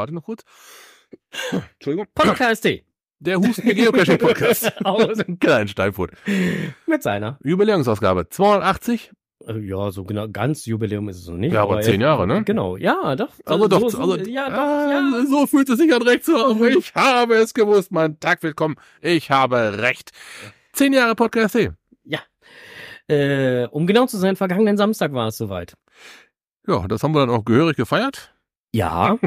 warte noch kurz. Entschuldigung. Podcast Der Husten der Geocaching Podcast. Aus Klein Steinfurt. mit seiner. Jubiläumsausgabe 280. Äh, Ja, so genau, ganz Jubiläum ist es noch nicht. Ja, aber zehn Jahre, ne? Genau, ja, doch. Aber doch, so, so, also, ja, doch, ah, ja. so fühlt es sich an recht zu. Ich habe es gewusst, mein Tag wird kommen. Ich habe recht. Zehn Jahre Podcast. Hey. Äh, um genau zu sein, vergangenen Samstag war es soweit. Ja, das haben wir dann auch gehörig gefeiert. Ja,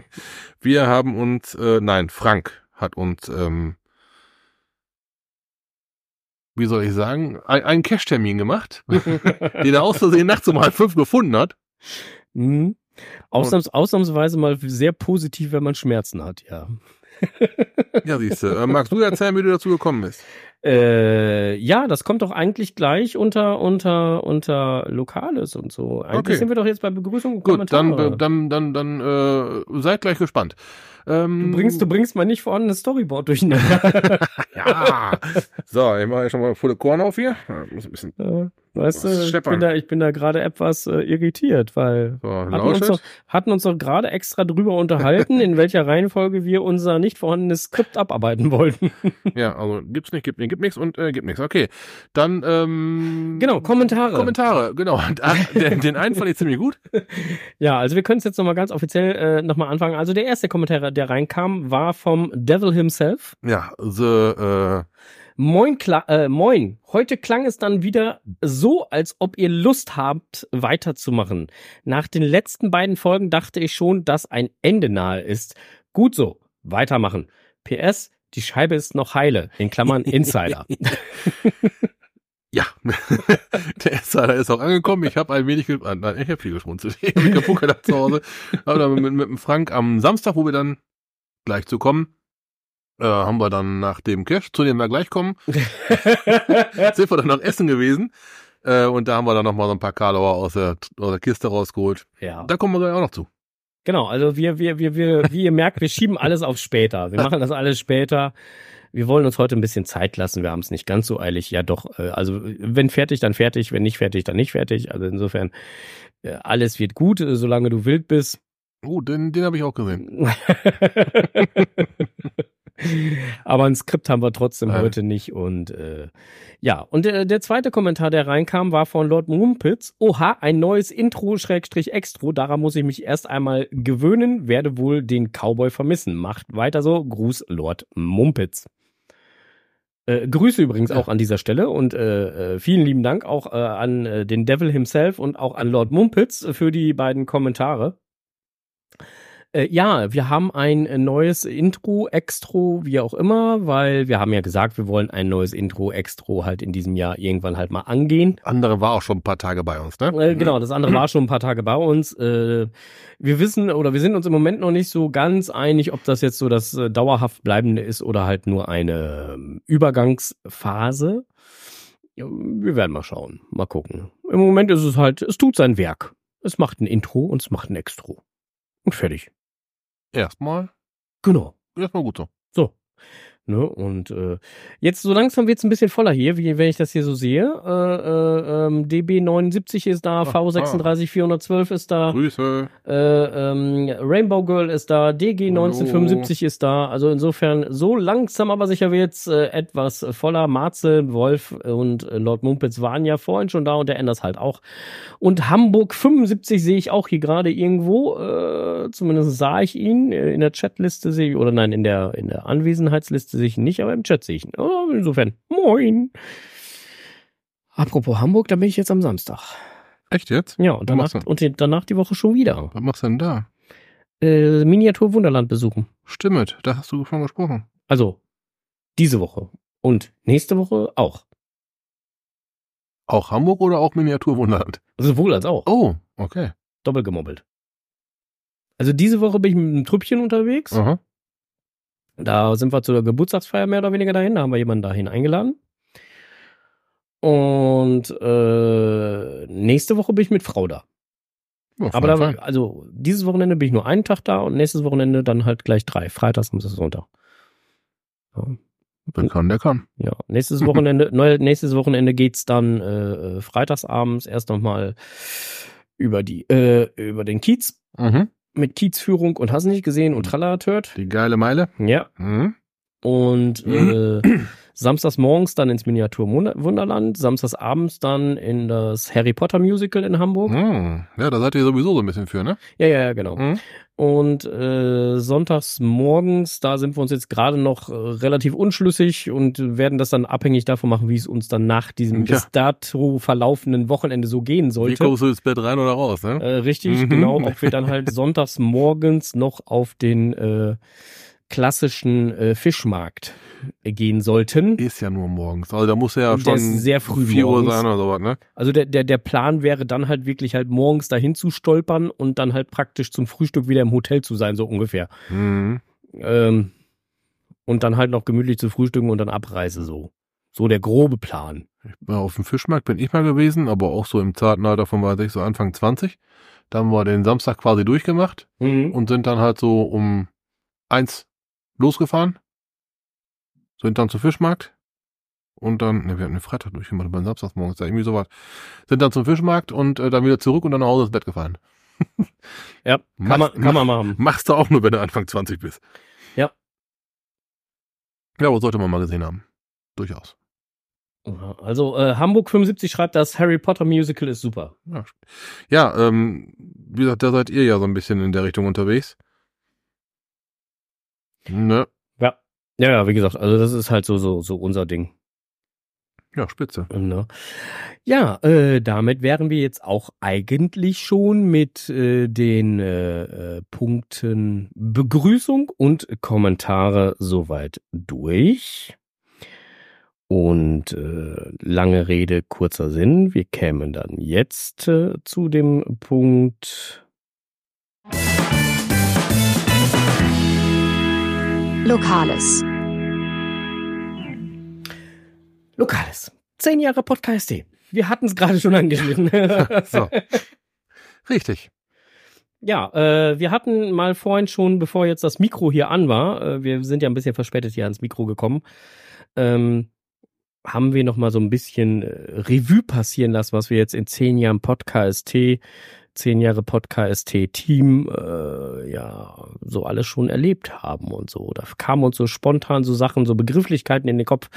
Wir haben uns, äh, nein, Frank hat uns, ähm, wie soll ich sagen, ein, einen Cash-Termin gemacht, den er aus Versehen nachts um halb fünf gefunden hat. mhm. Ausnahms, ausnahmsweise mal sehr positiv, wenn man Schmerzen hat, ja. Ja, siehst du. Äh, magst du erzählen, wie du dazu gekommen bist? Äh, ja, das kommt doch eigentlich gleich unter unter unter Lokales und so. Eigentlich Okay. sind wir doch jetzt bei Begrüßung und Gut, dann, Kommentare. dann, dann, dann, äh, seid gleich gespannt. Ähm, du bringst du bringst mal nicht vorhandenes Storyboard durcheinander. Ja. So, ich mache schon mal volle Korn auf hier. Ja, Muss ein bisschen Äh, weißt du, ich bin da ich bin da gerade etwas äh, irritiert, weil so, hatten uns, doch, lauschet. hatten uns doch gerade extra drüber unterhalten, in welcher Reihenfolge wir unser nicht vorhandenes Skript abarbeiten wollten. Ja, also gibt's nicht, gibt nicht, gibt nichts und äh, gibt nichts. Okay, dann ähm, Genau, Kommentare. Kommentare, genau. Ah, den, den einen fand ich ziemlich gut. Ja, also wir können es jetzt nochmal ganz offiziell äh, nochmal anfangen. Also der erste Kommentar, der reinkam, war vom Devil himself. Ja, the, äh, Moin, Kla äh, moin. Heute klang es dann wieder so, als ob ihr Lust habt, weiterzumachen. Nach den letzten beiden Folgen dachte ich schon, dass ein Ende nahe ist. Gut so, weitermachen. PS, die Scheibe ist noch heile, in Klammern Insider. ja, der Insider ist auch angekommen. Ich habe ein wenig, ah, nein, ich habe viel geschmunzelt. Ich habe gepuckert zu Hause. Aber dann mit, mit dem Frank am Samstag, wo wir dann gleich zu kommen, äh, haben wir dann nach dem Cash, zu dem wir gleich kommen, sind wir dann noch essen gewesen. Äh, und da haben wir dann noch mal so ein paar Karlauer aus der, aus der Kiste rausgeholt. ja. Da kommen wir gleich auch noch zu. Genau, also wir, wir, wir, wir, wie ihr merkt, wir schieben alles auf später. Wir machen das alles später. Wir wollen uns heute ein bisschen Zeit lassen. Wir haben es nicht ganz so eilig. Ja, doch. äh, Also wenn fertig, dann fertig. Wenn nicht fertig, dann nicht fertig. Also insofern äh, alles wird gut, äh, solange du wild bist. Oh, den, den habe ich auch gesehen. Aber ein Skript haben wir trotzdem Nein. heute nicht. Und äh, ja, und der, der zweite Kommentar, der reinkam, war von Lord Mumpitz. Oha, ein neues Intro Schrägstrich Extro. Daran muss ich mich erst einmal gewöhnen, werde wohl den Cowboy vermissen. Macht weiter so. Gruß, Lord Mumpitz. Äh, Grüße übrigens Ja. auch an dieser Stelle und äh, äh, vielen lieben Dank auch äh, an äh, den Devil himself und auch an Lord Mumpitz für die beiden Kommentare. Äh, ja, wir haben ein äh, neues Intro, Extro, wie auch immer, weil wir haben ja gesagt, wir wollen ein neues Intro, Extro halt in diesem Jahr irgendwann halt mal angehen. Andere war auch schon ein paar Tage bei uns, ne? Äh, genau, das andere war schon ein paar Tage bei uns. Äh, wir wissen oder wir sind uns im Moment noch nicht so ganz einig, ob das jetzt so das äh, dauerhaft bleibende ist oder halt nur eine ähm, Übergangsphase. Wir werden mal schauen, mal gucken. Im Moment ist es halt, es tut sein Werk. Es macht ein Intro und es macht ein Extro. Und fertig. Erstmal, Genau. erstmal gut so. So. Ne? Und äh, jetzt so langsam wird's ein bisschen voller hier, wie wenn ich das hier so sehe. Äh, äh, ähm, DB79 ist da, Ah, V36412 ist da, Grüße. äh, ähm, Rainbow Girl ist da, DG1975 ist da. Also insofern so langsam aber sicher wird's äh, etwas voller. Marzel, Wolf und äh, Lord Mumpitz waren ja vorhin schon da und der Enders halt auch. Und Hamburg 75 sehe ich auch hier gerade irgendwo. Äh, zumindest sah ich ihn. In der Chatliste sehe ich, oder nein, in der, in der Anwesenheitsliste sehe ich ihn nicht, aber im Chat sehe ich ihn. Oh, insofern, moin. Apropos Hamburg, da bin ich jetzt am Samstag. Echt jetzt? Ja, und danach, und die- danach die Woche schon wieder. Was machst du denn da? Äh, Miniatur Wunderland besuchen. Stimmt, da hast du schon gesprochen. Also, diese Woche. Und nächste Woche auch. Auch Hamburg oder auch Miniaturwunderland? Sowohl als auch. Oh, okay. Doppelt gemobbelt. Also diese Woche bin ich mit einem Trüppchen unterwegs. Aha. Da sind wir zur Geburtstagsfeier mehr oder weniger dahin. Da haben wir jemanden dahin eingeladen. Und äh, nächste Woche bin ich mit Frau da. Ja, Aber da, also dieses Wochenende bin ich nur einen Tag da und nächstes Wochenende dann halt gleich drei. Freitag, Samstag, Sonntag. Ja. Wer kann, der kann. Ja, nächstes Wochenende, nächstes Wochenende geht's dann äh, äh, freitagsabends erst nochmal über die, äh, über den Kiez. Mhm. Mit Kiezführung und hast nicht gesehen und Tralala-Tört. Die geile Meile. Ja. Mhm. Und äh, samstags morgens dann ins Miniatur Wunder- Wunderland, samstags abends dann in das Harry Potter Musical in Hamburg. Mhm. Ja, da seid ihr sowieso so ein bisschen für, ne? Ja, ja, ja, genau. Mhm. Und äh, sonntags morgens, da sind wir uns jetzt gerade noch äh, relativ unschlüssig und werden das dann abhängig davon machen, wie es uns dann nach diesem Ja. bis dato verlaufenden Wochenende so gehen Wie sollte. kommst du ins Bett rein oder raus, ne? Äh, richtig, Mhm. genau, ob wir dann halt sonntags morgens noch auf den äh, klassischen äh, Fischmarkt gehen sollten. Ist ja nur morgens. Also da muss ja schon sehr früh 4 Uhr sein oder sowas, ne? Also der, der, der Plan wäre dann halt wirklich halt morgens dahin zu stolpern und dann halt praktisch zum Frühstück wieder im Hotel zu sein, so ungefähr. Mhm. Ähm, und dann halt noch gemütlich zu frühstücken und dann Abreise so. So der grobe Plan. Auf dem Fischmarkt bin ich mal gewesen, aber auch so im zarten Alter von, weiß ich, so Anfang 20. Da haben wir den Samstag quasi durchgemacht und sind dann halt so um eins losgefahren. Sind dann zum Fischmarkt. Und dann, ne, wir hatten den Freitag durchgemacht, beim Samstagsmorgens, ja, irgendwie sowas. Sind dann zum Fischmarkt und äh, dann wieder zurück und dann nach Hause ins Bett gefahren. Ja, kann Mach- man, kann man machen. Machst du auch nur, wenn du Anfang 20 bist. Ja. Ja, aber sollte man mal gesehen haben. Durchaus. Also äh, Hamburg 75 schreibt, das Harry Potter Musical ist super. Ja, ja ähm, wie gesagt, da seid ihr ja so ein bisschen in der Richtung unterwegs. Ne? Ja. Ja, ja, wie gesagt, also das ist halt so, so, so unser Ding. Ja, spitze. Ne? Ja, äh, damit wären wir jetzt auch eigentlich schon mit äh, den äh, äh, Punkten Begrüßung und Kommentare soweit durch. Und äh, lange Rede, kurzer Sinn. Wir kämen dann jetzt äh, zu dem Punkt. Lokales. Lokales. Zehn Jahre Podcast. Wir hatten es gerade schon angeschnitten. So. Richtig. Ja, äh, wir hatten mal vorhin schon, bevor jetzt das Mikro hier an war, äh, wir sind ja ein bisschen verspätet hier ans Mikro gekommen, ähm, haben wir noch mal so ein bisschen äh, Revue passieren lassen, was wir jetzt in zehn Jahren Podcast, zehn Jahre Podcast Team, äh, ja, so alles schon erlebt haben und so. Da kamen uns so spontan so Sachen, so Begrifflichkeiten in den Kopf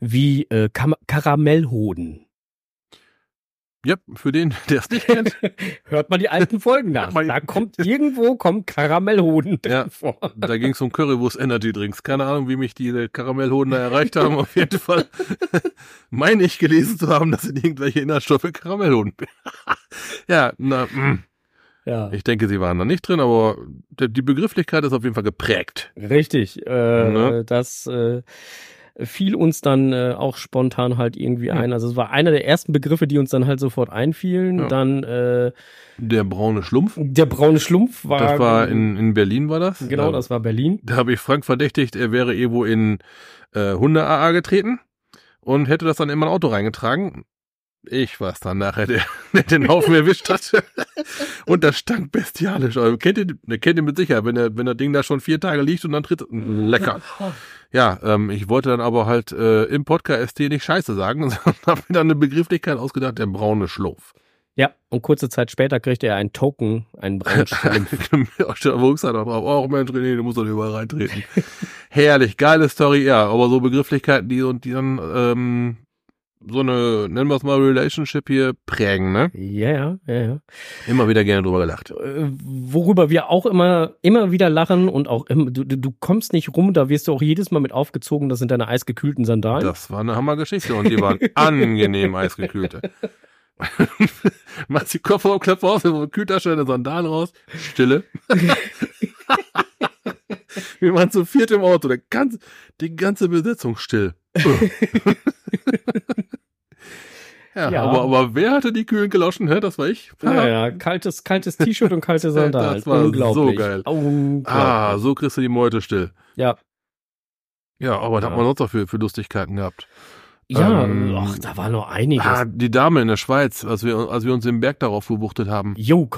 wie äh, Kam Karamellhoden. Ja, für den, der es nicht kennt. Hört mal die alten Folgen nach. Da kommt irgendwo kommt Karamellhoden Ja. vor. Da ging es um Currywurst Energy Drinks. Keine Ahnung, wie mich die Karamellhoden da erreicht haben. Auf jeden Fall meine ich gelesen zu haben, dass in irgendwelche Inhaltsstoffe Karamellhoden. ja, na, mm. Ja, ich denke, sie waren da nicht drin, aber die die Begrifflichkeit ist auf jeden Fall geprägt. richtig. Äh, Ne? Das äh, fiel uns dann äh, auch spontan halt irgendwie ein. Also es war einer der ersten Begriffe, die uns dann halt sofort einfielen. Ja. Dann äh, Der braune Schlumpf, der braune Schlumpf war. das war in, in Berlin, war das? Genau, Da- das war Berlin. Da habe ich Frank verdächtigt, er wäre irgendwo in äh, Hunde-AA getreten und hätte das dann in mein Auto reingetragen. Ich war's dann nachher, der, der den Haufen erwischt hat. Und das stank bestialisch. Also, kennt ihr, der kennt ihr mit Sicherheit, wenn, der, wenn das Ding da schon vier Tage liegt und dann tritt. Lecker. Ja, ähm, ich wollte dann aber halt äh, im Podcast ST nicht Scheiße sagen, sondern habe mir dann eine Begrifflichkeit ausgedacht, der braune Schlumpf. Ja, und kurze Zeit später kriegte er einen Token, einen braunen Schlumpf. Wo ist er da drauf? Oh Mensch, René, du musst doch überall reintreten. Herrlich, geile Story, ja, aber so Begrifflichkeiten, die und die dann ähm, so eine, nennen wir es mal, Relationship hier prägen, ne? ja, ja, ja, ja. Immer wieder gerne drüber gelacht. Äh, worüber wir auch immer, immer wieder lachen und auch immer, du, du kommst nicht rum, da wirst du auch jedes Mal mit aufgezogen, das sind deine eisgekühlten Sandalen. Das war eine Hammergeschichte und die waren angenehm eisgekühlte. Machst die Kofferraumklappe eine Kühltasche, eine Sandalen raus, Stille. Wir waren zu viert im Auto, der ganze, die ganze Besetzung still. ja, Ja. Aber, aber wer hatte die kühlen Galoschen? Hä? Das war ich. Ja, ja, kaltes, kaltes T-Shirt und kalte Sandalen. Das war Unglaublich. so geil. Unglaublich. Ah, so kriegst du die Meute still. Ja. Ja, aber Ja. hat man sonst noch für, für Lustigkeiten gehabt? Ja, Ähm, ach, da war noch einiges. Ah, die Dame in der Schweiz, als wir, als wir uns den Berg darauf gebuchtet haben. Jo,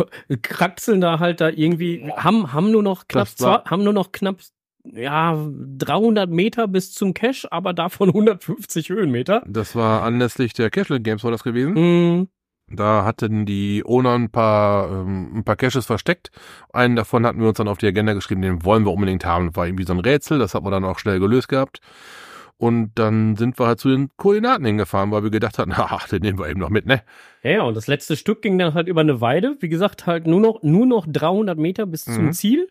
kraxeln da halt da irgendwie, haben, haben nur noch knapp, zwei, haben nur noch knapp, ja, 300 Meter bis zum Cache, aber davon 150 Höhenmeter. Das war anlässlich der Cashland Games war das gewesen. Hm, Da hatten die Owner ein paar, ähm, ein paar Caches versteckt. Einen davon hatten wir uns dann auf die Agenda geschrieben, den wollen wir unbedingt haben. Das war irgendwie so ein Rätsel, das hat man dann auch schnell gelöst gehabt. Und dann sind wir halt zu den Koordinaten hingefahren, weil wir gedacht hatten, ach, den nehmen wir eben noch mit, ne? Ja, und das letzte Stück ging dann halt über eine Weide. Wie gesagt, halt nur noch, nur noch 300 Meter bis zum Mhm. Ziel.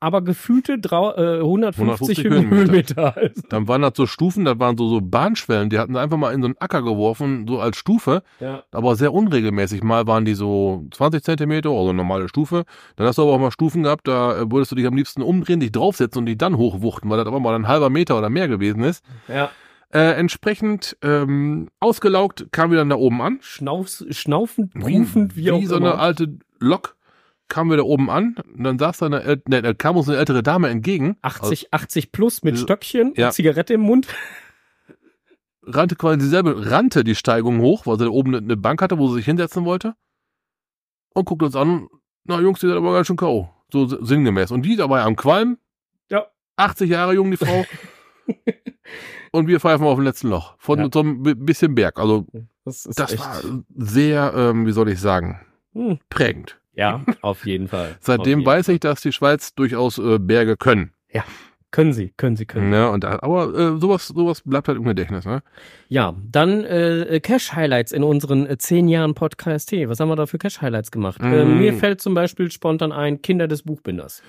Aber gefühlte drau- äh, 150 150 Höhenmeter. Höhenmeter. Dann waren das so Stufen, das waren so, so Bahnschwellen, die hatten sie einfach mal in so einen Acker geworfen, so als Stufe, ja. aber sehr unregelmäßig. Mal waren die so 20 Zentimeter, also normale Stufe. Dann hast du aber auch mal Stufen gehabt, da äh, würdest du dich am liebsten umdrehen, dich draufsetzen und die dann hochwuchten, weil das aber mal ein halber Meter oder mehr gewesen ist. ja. Äh, entsprechend ähm, ausgelaugt kam wir dann da oben an. Schnaufs, schnaufend, rufend, wie, auch so immer. eine alte Lok kamen wir da oben an. Und dann saß da eine, ne, da kam uns eine ältere Dame entgegen. 80, 80 plus mit Also, Stöckchen, ja. und Zigarette im Mund. rannte quasi dieselbe, rannte die Steigung hoch, weil sie da oben eine Bank hatte, wo sie sich hinsetzen wollte. Und guckte uns an, na Jungs, die seid aber ganz schön K.O. So sinngemäß. Und die dabei am Qualm. Ja. 80 Jahre jung, die Frau. und wir pfeifen auf dem letzten Loch. Von Ja. so einem bi- bisschen Berg. Also, Das das war sehr, ähm, wie soll ich sagen, Hm. prägend. Ja, auf jeden Fall. Seitdem jeden weiß ich, dass die Schweiz durchaus äh, Berge können. Können Sie, können Sie, können. Ne? Und, aber äh, sowas, sowas bleibt halt im Gedächtnis. Ne? Ja, dann äh, Cash-Highlights in unseren äh, zehn Jahren Podcast T. Was haben wir da für Cash-Highlights gemacht? Äh, Mm. mir fällt zum Beispiel spontan ein Kinder des Buchbinders.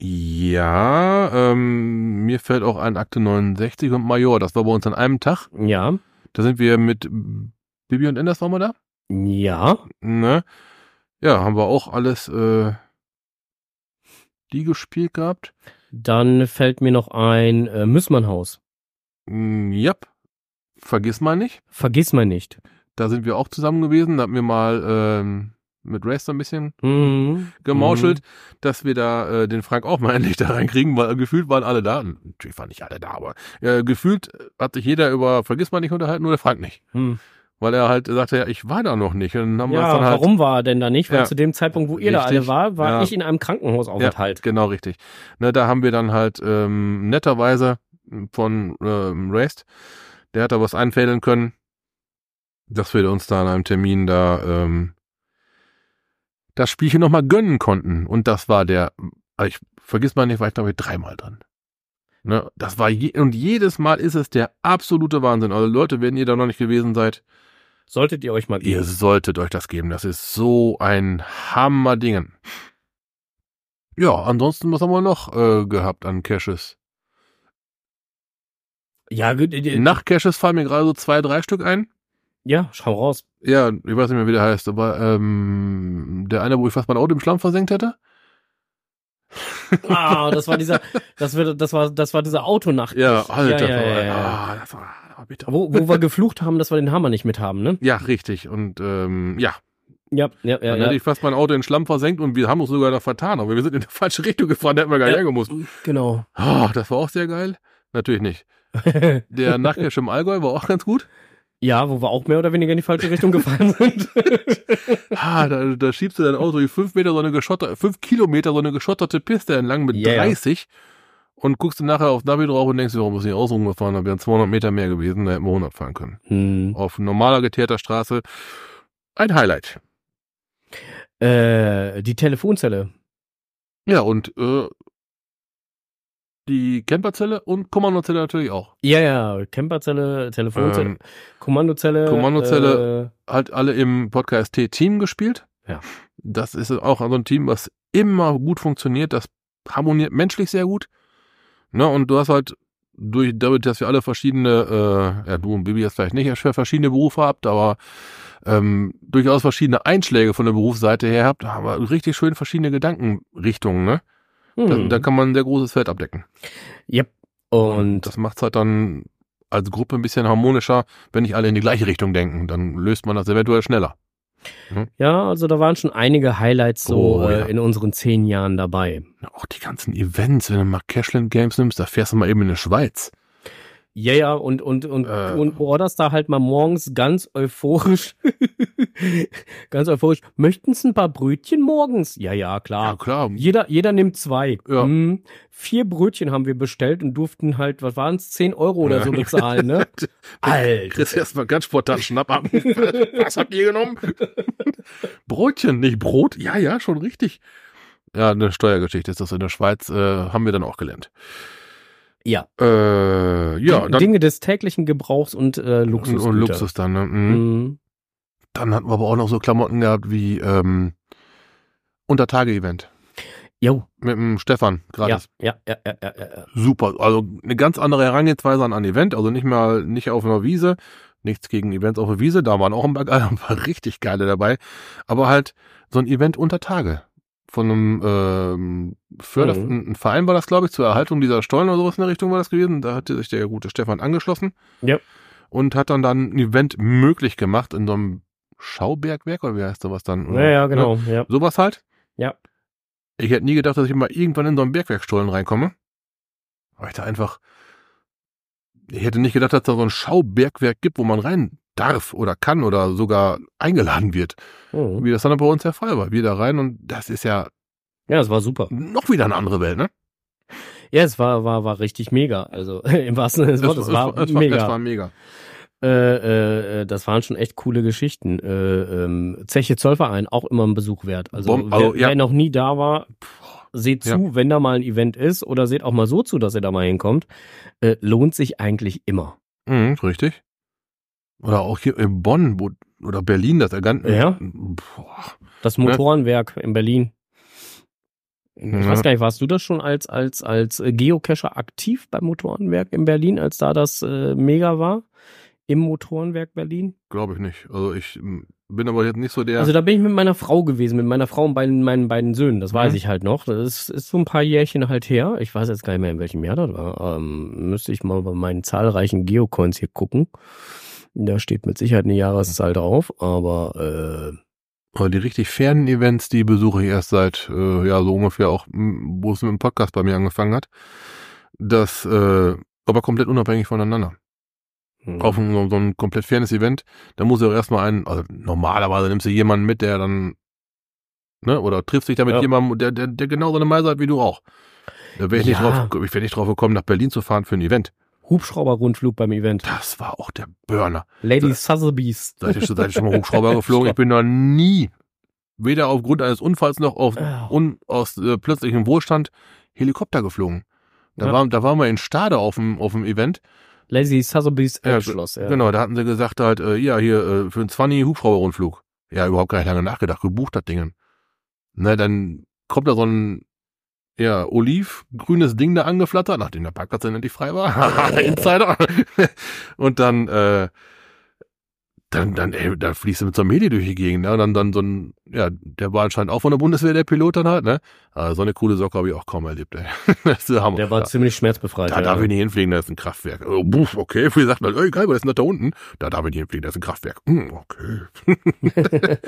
Ja, ähm, mir fällt auch ein Akte 69 und Major. Das war bei uns an einem Tag. Ja, Da sind wir mit Bibi und Enders waren wir da. ja, Ne? Ja, haben wir auch alles äh, die gespielt gehabt. dann fällt mir noch ein äh, Müssmannhaus. Mm, Yep. Vergiss mal nicht. Vergiss mal nicht. Da sind wir auch zusammen gewesen. Da hatten wir mal ähm, mit Race so ein bisschen Mhm. gemauschelt, dass wir da äh, den Frank auch mal endlich da reinkriegen, weil gefühlt waren alle da. Natürlich waren nicht alle da, aber äh, gefühlt hat sich jeder über Vergiss mal nicht unterhalten, nur der Frank nicht. Mhm. Weil er halt sagte, ja, ich war da noch nicht. Und dann Ja, dann halt. warum war er denn da nicht? Weil Ja. zu dem Zeitpunkt, wo ihr da alle Richtig. war, war Ja. ich in einem Krankenhausaufenthalt. Genau, richtig. Ne, da haben wir dann halt ähm, netterweise von ähm, Raced, der hat da was einfädeln können, dass wir uns da an einem Termin da ähm, das Spielchen nochmal gönnen konnten. Und das war der, also ich vergiss mal nicht, war ich glaube ich dreimal drin. Ne, das war je, und jedes Mal ist es der absolute Wahnsinn. Also Leute, wenn ihr da noch nicht gewesen seid, Solltet ihr euch mal Ihr geben. solltet euch das geben. Das ist so ein Hammerdingen. Ja, ansonsten, was haben wir noch äh, gehabt an Caches? Ja, gut, äh, Nach Caches fallen mir gerade so zwei, drei Stück ein. ja, schau raus. Ja, ich weiß nicht mehr, wie der heißt, aber ähm, der eine, wo ich fast mein Auto im Schlamm versenkt hätte. Ah, das war dieser, das wird, das war, das war diese Autonacht. Ja, Alter. Ja, ja, ja, ja. Ah, das war, bitter. Wo, wo wir geflucht haben, dass wir den Hammer nicht mit haben, ne? Ja, richtig. Und ähm, ja, Ja, ja, ja. dann ja. hätte ich fast mein Auto in Schlamm versenkt und wir haben uns sogar noch vertan. Aber wir sind in die falsche Richtung gefahren, da hätten wir gar nicht Ja. hergemusst. Genau. Ah, das war auch sehr geil. Natürlich nicht. Der Nachcache im Allgäu war auch ganz gut. ja, wo wir auch mehr oder weniger in die falsche Richtung gefahren sind. Ah, da, da schiebst du dein Auto die fünf Meter so eine geschotterte, fünf Kilometer so eine geschotterte Piste entlang mit Ja, ja. 30 und guckst du nachher auf Navi drauf und denkst, warum ist nicht aus rumgefahren? Da wären 200 Meter mehr gewesen, da hätten wir 100 fahren können. hm. Auf normaler geteerter Straße ein Highlight. äh, die Telefonzelle. Ja, und äh, die Camperzelle und Kommandozelle natürlich auch. Ja, ja, Camperzelle, Telefonzelle, Ähm, Kommandozelle. Kommandozelle. Halt alle im Podcast T-Team gespielt. Ja. Das ist auch so ein Team, was immer gut funktioniert. Das harmoniert menschlich sehr gut. Ne, und du hast halt durch, dadurch, dass wir alle verschiedene, äh, ja, du und Bibi jetzt vielleicht nicht für verschiedene Berufe habt, aber ähm, durchaus verschiedene Einschläge von der Berufsseite her habt, aber richtig schön verschiedene Gedankenrichtungen, ne? Äh, Da, hm. da kann man ein sehr großes Feld abdecken. Yep. Und das macht's halt dann als Gruppe ein bisschen harmonischer, wenn nicht alle in die gleiche Richtung denken. Dann löst man das eventuell schneller. Ja, also da waren schon einige Highlights so Oh, äh, ja. in unseren zehn Jahren dabei. Auch die ganzen Events, wenn du mal Cashland Games nimmst, da fährst du mal eben in die Schweiz. Ja, ja, und, und, und, Äh. und orderst da halt mal morgens ganz euphorisch, ganz euphorisch, möchten Sie ein paar Brötchen morgens? Ja, ja, Ja, klar. klar. Jeder, jeder nimmt zwei. Ja. Hm, vier Brötchen haben wir bestellt und durften halt, was waren es, 10 Euro oder so bezahlen, ne? Alter. Chris erstmal ganz spontan Schnapp ab. Was habt ihr genommen? Brötchen, nicht Brot? Ja, ja, schon richtig. Ja, eine Steuergeschichte ist das in der Schweiz, äh, haben wir dann auch gelernt. Ja. Äh, ja, dann Dinge des täglichen Gebrauchs und äh, und, Luxus. und Luxus dann, ne? Mhm. Mhm. Dann hatten wir aber auch noch so Klamotten gehabt wie ähm, Untertage-Event Jo, mit dem Stefan ja, ja, ja, ja, ja, ja. Super. Also eine ganz andere Herangehensweise an ein Event. Also nicht mal nicht auf einer Wiese. Nichts gegen Events auf der Wiese. Da waren auch ein paar, ein paar richtig geile dabei. Aber halt so ein Event unter Tage. Von einem ähm, Förder, Mhm. ein ein Verein war das, glaube ich, zur Erhaltung dieser Stollen oder sowas in der Richtung war das gewesen. Da hatte sich der gute Stefan angeschlossen. Ja. Und hat dann dann ein Event möglich gemacht in so einem Schaubergwerk oder wie heißt sowas dann? Ja, ja, genau, ja. Sowas halt. Ja. Ich hätte nie gedacht, dass ich mal irgendwann in so einen Bergwerkstollen reinkomme. Weil ich da einfach. Ich hätte nicht gedacht, dass da so ein Schaubergwerk gibt, wo man rein darf oder kann oder sogar eingeladen wird. Mhm. Wie das dann bei uns der Fall war. Wir da rein und das ist ja Ja, es war super. noch wieder eine andere Welt, ne? Ja, es war, war, war richtig mega. Also im wahrsten Sinne des Wortes, es war, es mega. Es war mega. Äh, äh, äh, das waren schon echt coole Geschichten. Äh, ähm, Zeche Zollverein, auch immer ein Besuch wert. Also, Bom- also, wer, ja. wer noch nie da war, pff, seht Ja. zu, wenn da mal ein Event ist oder seht auch mal so zu, dass ihr da mal hinkommt. Äh, lohnt sich eigentlich immer. Mhm, richtig. Oder auch hier in Bonn wo, oder Berlin, das Erganten. Ja. Boah. Das Motorenwerk in Berlin. Ich Ja. weiß gar nicht, warst du das schon als, als, als äh, Geocacher aktiv beim Motorenwerk in Berlin, als da das äh, mega war? Im Motorenwerk Berlin? Glaube ich nicht. Also ich bin aber jetzt nicht so der. Also da bin ich mit meiner Frau gewesen, mit meiner Frau und beiden, meinen beiden Söhnen, das weiß Mhm. ich halt noch. Das ist, ist so ein paar Jährchen halt her. Ich weiß jetzt gar nicht mehr, in welchem Jahr das war. Ähm, müsste ich mal bei meinen zahlreichen Geocoins hier gucken. Da steht mit Sicherheit eine Jahreszahl drauf, aber äh, Aber die richtig fernen Events, die besuche ich erst seit, äh, ja, so ungefähr auch, m, wo es mit dem Podcast bei mir angefangen hat. Das, äh, aber komplett unabhängig voneinander. hm. Auf ein, so, so ein komplett fernes Event, da muss ja auch erstmal ein, also normalerweise nimmst du jemanden mit, der dann, ne, oder triffst dich da mit Ja. jemandem, der, der, der genauso eine Meise hat wie du auch. Da wäre ich, nicht Ja. drauf, ich wär nicht drauf gekommen, nach Berlin zu fahren für ein Event. Hubschrauber-Rundflug beim Event. Das war auch der Burner. Lady Da- Sotheby's. Seid ihr schon, seid ihr schon mal Hubschrauber geflogen? Ich bin noch nie, weder aufgrund eines Unfalls noch auf, Ah. un, aus äh, plötzlichem Wohlstand Helikopter geflogen. Da, Ja. war, da waren wir in Stade auf dem, auf dem Event. Lady Sotheby's Ja, Elbschloss. Ja, Genau, da hatten sie gesagt halt, äh, ja, hier, äh, für einen 20 Hubschrauberrundflug. Ja, überhaupt gar nicht lange nachgedacht, gebucht das Ding. Na, dann kommt da so ein, ja, olivgrünes Ding da angeflattert, nachdem der Parkplatz dann endlich frei war. Insider. Und dann, äh, dann, dann, ey, da fließt du mit so einem Heli durch die Gegend, ne? Und dann, dann so ein, ja, der war anscheinend auch von der Bundeswehr, der Pilot dann halt, ne? Aber so eine coole Socke habe ich auch kaum erlebt, ey. Das ist der Hammer. Der war da, ziemlich schmerzbefreit. da ja. darf ich nicht hinfliegen, da ist ein Kraftwerk. Oh, buff, okay, wie sagt man, ey, geil, was ist denn das da unten? Da darf ich nicht hinfliegen, da ist ein Kraftwerk. Hm, okay.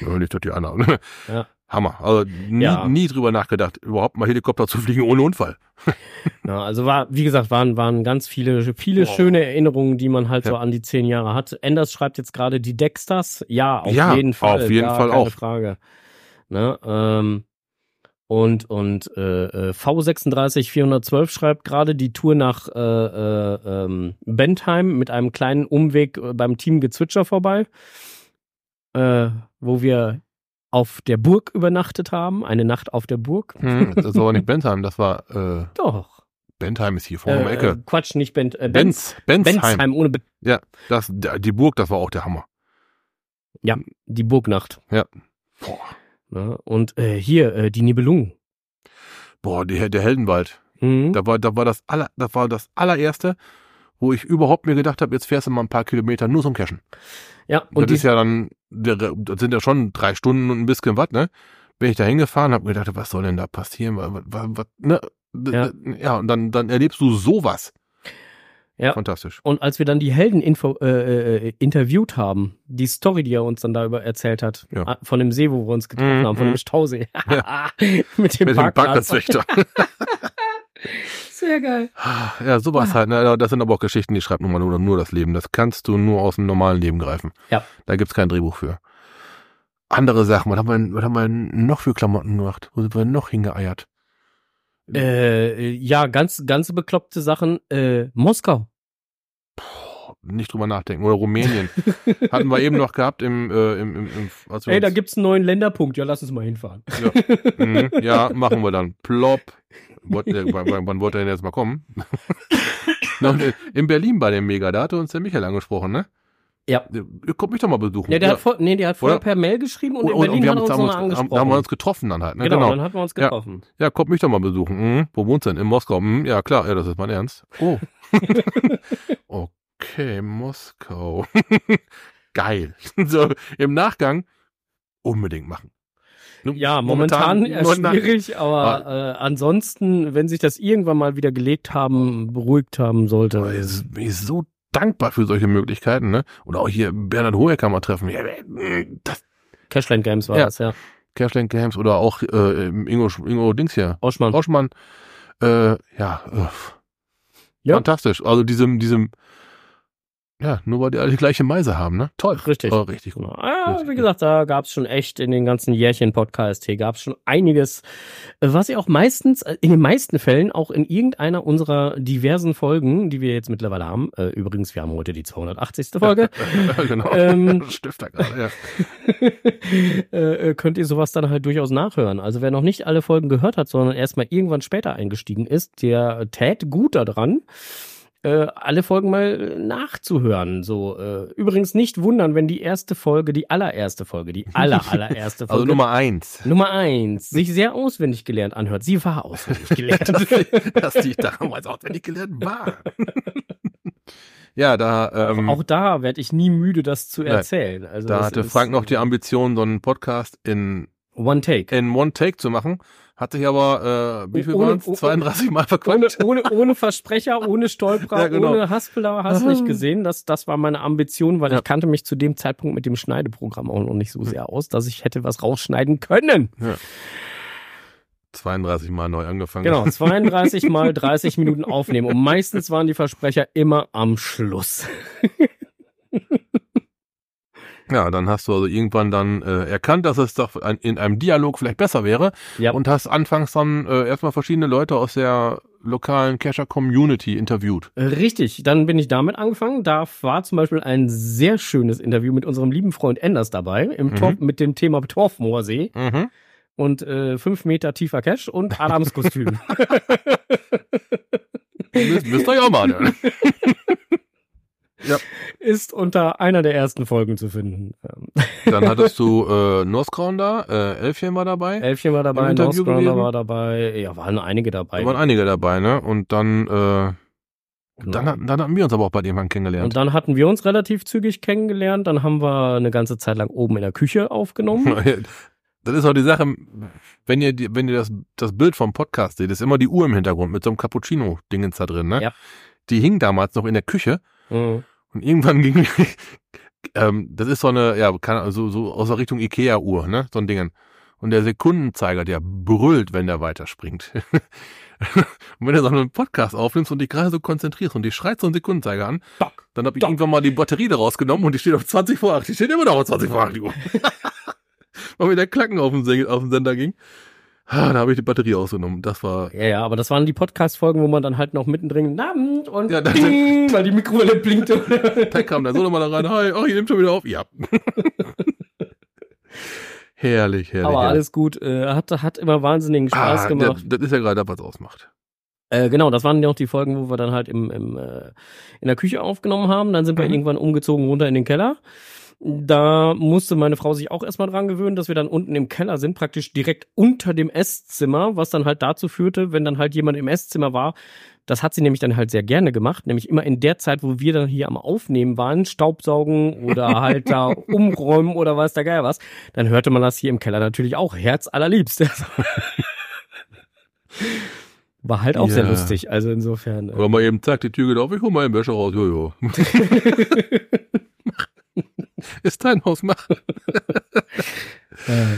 ja, nicht, dass die anderen. Ja. Hammer. Also nie, Ja. nie drüber nachgedacht, überhaupt mal Helikopter zu fliegen ohne Unfall. Ja, also war, wie gesagt, waren, waren ganz viele, viele Boah. schöne Erinnerungen, die man halt so Ja. an die zehn Jahre hat. Enders schreibt jetzt gerade die Dexters. Ja, auf Ja, jeden Fall. auf jeden Fall keine auch. Frage. Ne, ähm, und und äh, äh, V36 412 schreibt gerade die Tour nach äh, äh, ähm, Bentheim mit einem kleinen Umweg äh, beim Team Gezwitscher vorbei, äh, wo wir auf der Burg übernachtet haben, eine Nacht auf der Burg. Hm, das war nicht Bentheim, das war, äh, Doch. Bentheim ist hier vorne um die Äh, Ecke. äh, Quatsch, nicht Ben, äh, Benz. Benz, Benzheim. Benzheim ohne B Ja, das, die Burg, das war auch der Hammer. die Burgnacht. Ja. Boah, Ne? Und äh, hier, äh, die Nibelungen. Boah die, der Heldenwald. Mhm. Da war, da war das aller, das war das allererste, wo ich überhaupt mir gedacht habe, jetzt fährst du mal ein paar Kilometer nur zum Cashen. Ja, Und das die, ist ja dann, das sind ja schon drei Stunden und ein bisschen was, ne? Bin ich da hingefahren, habe gedacht, was soll denn da passieren? Was, was, was, ne? Ja. ja, und dann, dann erlebst du sowas. Ja. Fantastisch. und als wir dann die Helden info, äh, äh, interviewt haben, die Story, die er uns dann da über erzählt hat, Ja. ah, von dem See, wo wir uns getroffen Mhm, haben, von mhm. dem Stausee. Mit dem Mit dem Parkplatz. Parkplatzwächter. So Sehr geil. Ja, sowas halt. Ne? Das sind aber auch Geschichten, die schreibt nun mal nur, nur das Leben. Das kannst du nur aus dem normalen Leben greifen. Ja. Da gibt's kein Drehbuch für. Andere Sachen, was haben wir, was haben wir noch für Klamotten gemacht? Wo sind wir noch hingeeiert? Äh, ja, ganz, ganz bekloppte Sachen. Äh, Moskau. Nicht drüber nachdenken. Oder Rumänien. Hatten wir eben noch gehabt im, äh, im, im, im als wir Ey, da uns- gibt's einen neuen Länderpunkt. Ja, lass uns mal hinfahren. Ja, mhm, ja machen wir dann. Plopp. Wollt, äh, wann, wann wann wollt ihr denn jetzt mal kommen? Äh, in Berlin bei dem Mega, da hatte uns der Michael angesprochen, ne? Ja. Ihr kommt mich doch mal besuchen. Ja, der hat vor, nee, der hat vorher Oder? per Mail geschrieben und, Und, in und, Berlin und wir hat haben er uns, haben, nochmal haben, angesprochen. haben wir uns getroffen dann halt, ne? genau, Genau. dann hatten wir uns Ja. getroffen. Ja, kommt mich doch mal besuchen. Mhm. Wo wohnst du denn? In Moskau. Mhm. Ja, klar. Ja, das ist mein Ernst. Oh. okay, Moskau. Geil. so, im Nachgang unbedingt machen. Ja, momentan, momentan- schwierig, aber äh, ansonsten, wenn sich das irgendwann mal wieder gelegt haben, beruhigt haben sollte. Aber ich bin ich so dankbar für solche Möglichkeiten, ne? Oder auch hier Bernhard Hohecker mal treffen. Ja, das Cashland Games war Ja. das, ja. Cashland Games oder auch äh, Ingo, Ingo Dings hier. Oschmann. Oschmann. Äh, ja, äh, Ja. fantastisch. Also diesem, diesem, ja, nur weil die alle die gleiche Meise haben, ne? Toll. Richtig. Oh, richtig gut. Genau. Ja, Richtig wie gesagt, da gab's schon echt in den ganzen Jährchen Podcast hier gab's schon einiges, äh, was ja auch meistens, äh, in den meisten Fällen auch in irgendeiner unserer diversen Folgen, die wir jetzt mittlerweile haben, äh, übrigens, wir haben heute die 280. Folge, genau. Ähm, Stifter gerade, ja. äh, könnt ihr sowas dann halt durchaus nachhören. Also wer noch nicht alle Folgen gehört hat, sondern erstmal irgendwann später eingestiegen ist, der tät gut daran, äh, alle Folgen mal nachzuhören. So äh, übrigens nicht wundern, wenn die erste Folge, die allererste Folge, die aller allererste Folge, Also Nummer eins. Nummer eins, sich sehr auswendig gelernt anhört. Sie war auswendig gelernt. dass die damals auswendig gelernt war. ja, da, ähm, Auch da werde ich nie müde, das zu Nein. erzählen. Also da hatte Frank noch die Ambition, so einen Podcast in, One Take. in One Take zu machen. Hat sich aber, äh, wie viel Ohne- waren es? oh- 32 Mal Ohne, verquatscht. ohne, ohne Versprecher, ohne Stolperer, Ja, genau. ohne Haspeler, hast nicht gesehen. Das, das war meine Ambition, weil Ja. ich kannte mich zu dem Zeitpunkt mit dem Schneideprogramm auch noch nicht so sehr aus, dass ich hätte was rausschneiden können. 32 Mal neu angefangen. Genau, 32 mal 30 Minuten aufnehmen. Und meistens waren die Versprecher immer am Schluss. Ja, dann hast du also irgendwann dann äh, erkannt, dass es doch ein, in einem Dialog vielleicht besser wäre Ja. und hast anfangs dann äh, erstmal verschiedene Leute aus der lokalen Cacher-Community interviewt. Richtig, dann bin ich damit angefangen. Da war zum Beispiel ein sehr schönes Interview mit unserem lieben Freund Enders dabei, im Mhm. Torf, mit dem Thema Torfmoorsee Mhm. und äh, fünf Meter tiefer Cash und Adams Kostüm. Müsst, müsst ihr ja auch mal anhören. ist unter einer der ersten Folgen zu finden. Ähm, Dann hattest du äh, Noscrown da, äh, Elfchen war dabei. Elfchen war dabei, gewesen? war dabei, ja, waren einige dabei. Da waren einige dabei, ne? Und dann, äh, Genau. dann, hatten- dann hatten wir uns aber auch bei dem kennengelernt. Und dann hatten wir uns relativ zügig kennengelernt. Dann haben wir eine ganze Zeit lang oben in der Küche aufgenommen. Das ist auch die Sache, wenn ihr, wenn ihr das, das Bild vom Podcast seht, ist immer die Uhr im Hintergrund mit so einem Cappuccino-Dingens da drin, ne? Ja. Die hing damals noch in der Küche Mhm. Und irgendwann ging, ähm, das ist so eine, ja, kann, so, so aus der Richtung Ikea-Uhr, ne? So ein Ding. Und der Sekundenzeiger, der brüllt, wenn der weiterspringt. und wenn du so einen Podcast aufnimmst und dich gerade so konzentrierst und die schreit so einen Sekundenzeiger an, Doc. dann habe ich Doc. irgendwann mal die Batterie da rausgenommen und die steht auf 20 vor 8. Die steht immer noch auf 20 vor 8, die Uhr. Weil mir der Klacken auf den, auf den Sender ging. Ah, Da habe ich die Batterie ausgenommen. Das war. Ja, ja, aber das waren die Podcast-Folgen, wo man dann halt noch mittendrin Namen und Ja, Ding, weil die Mikrowelle blinkte. Da kam der Sohn nochmal da rein. Hi, ach, ihr nehmt schon wieder auf. Ja. herrlich, herrlich. aber herrlich. alles gut. Äh, hat, hat immer wahnsinnigen Spaß ah, gemacht. Das, das ist ja gerade das, was ausmacht. Äh, genau, das waren ja auch die Folgen, wo wir dann halt im, im, äh, in der Küche aufgenommen haben. Dann sind wir Mhm. irgendwann umgezogen runter in den Keller. Da musste meine Frau sich auch erstmal dran gewöhnen, dass wir dann unten im Keller sind, praktisch direkt unter dem Esszimmer, was dann halt dazu führte, wenn dann halt jemand im Esszimmer war, das hat sie nämlich dann halt sehr gerne gemacht, nämlich immer in der Zeit, wo wir dann hier am Aufnehmen waren, Staubsaugen oder halt da umräumen oder weiß der Geier was, dann hörte man das hier im Keller natürlich auch Herz allerliebst. War halt auch sehr Ja. lustig, also insofern. äh, Oder mal eben, zack, die Tür geht auf, ich hol mal den Wäsche raus. Jojo. ist dein Haus, mach. Äh,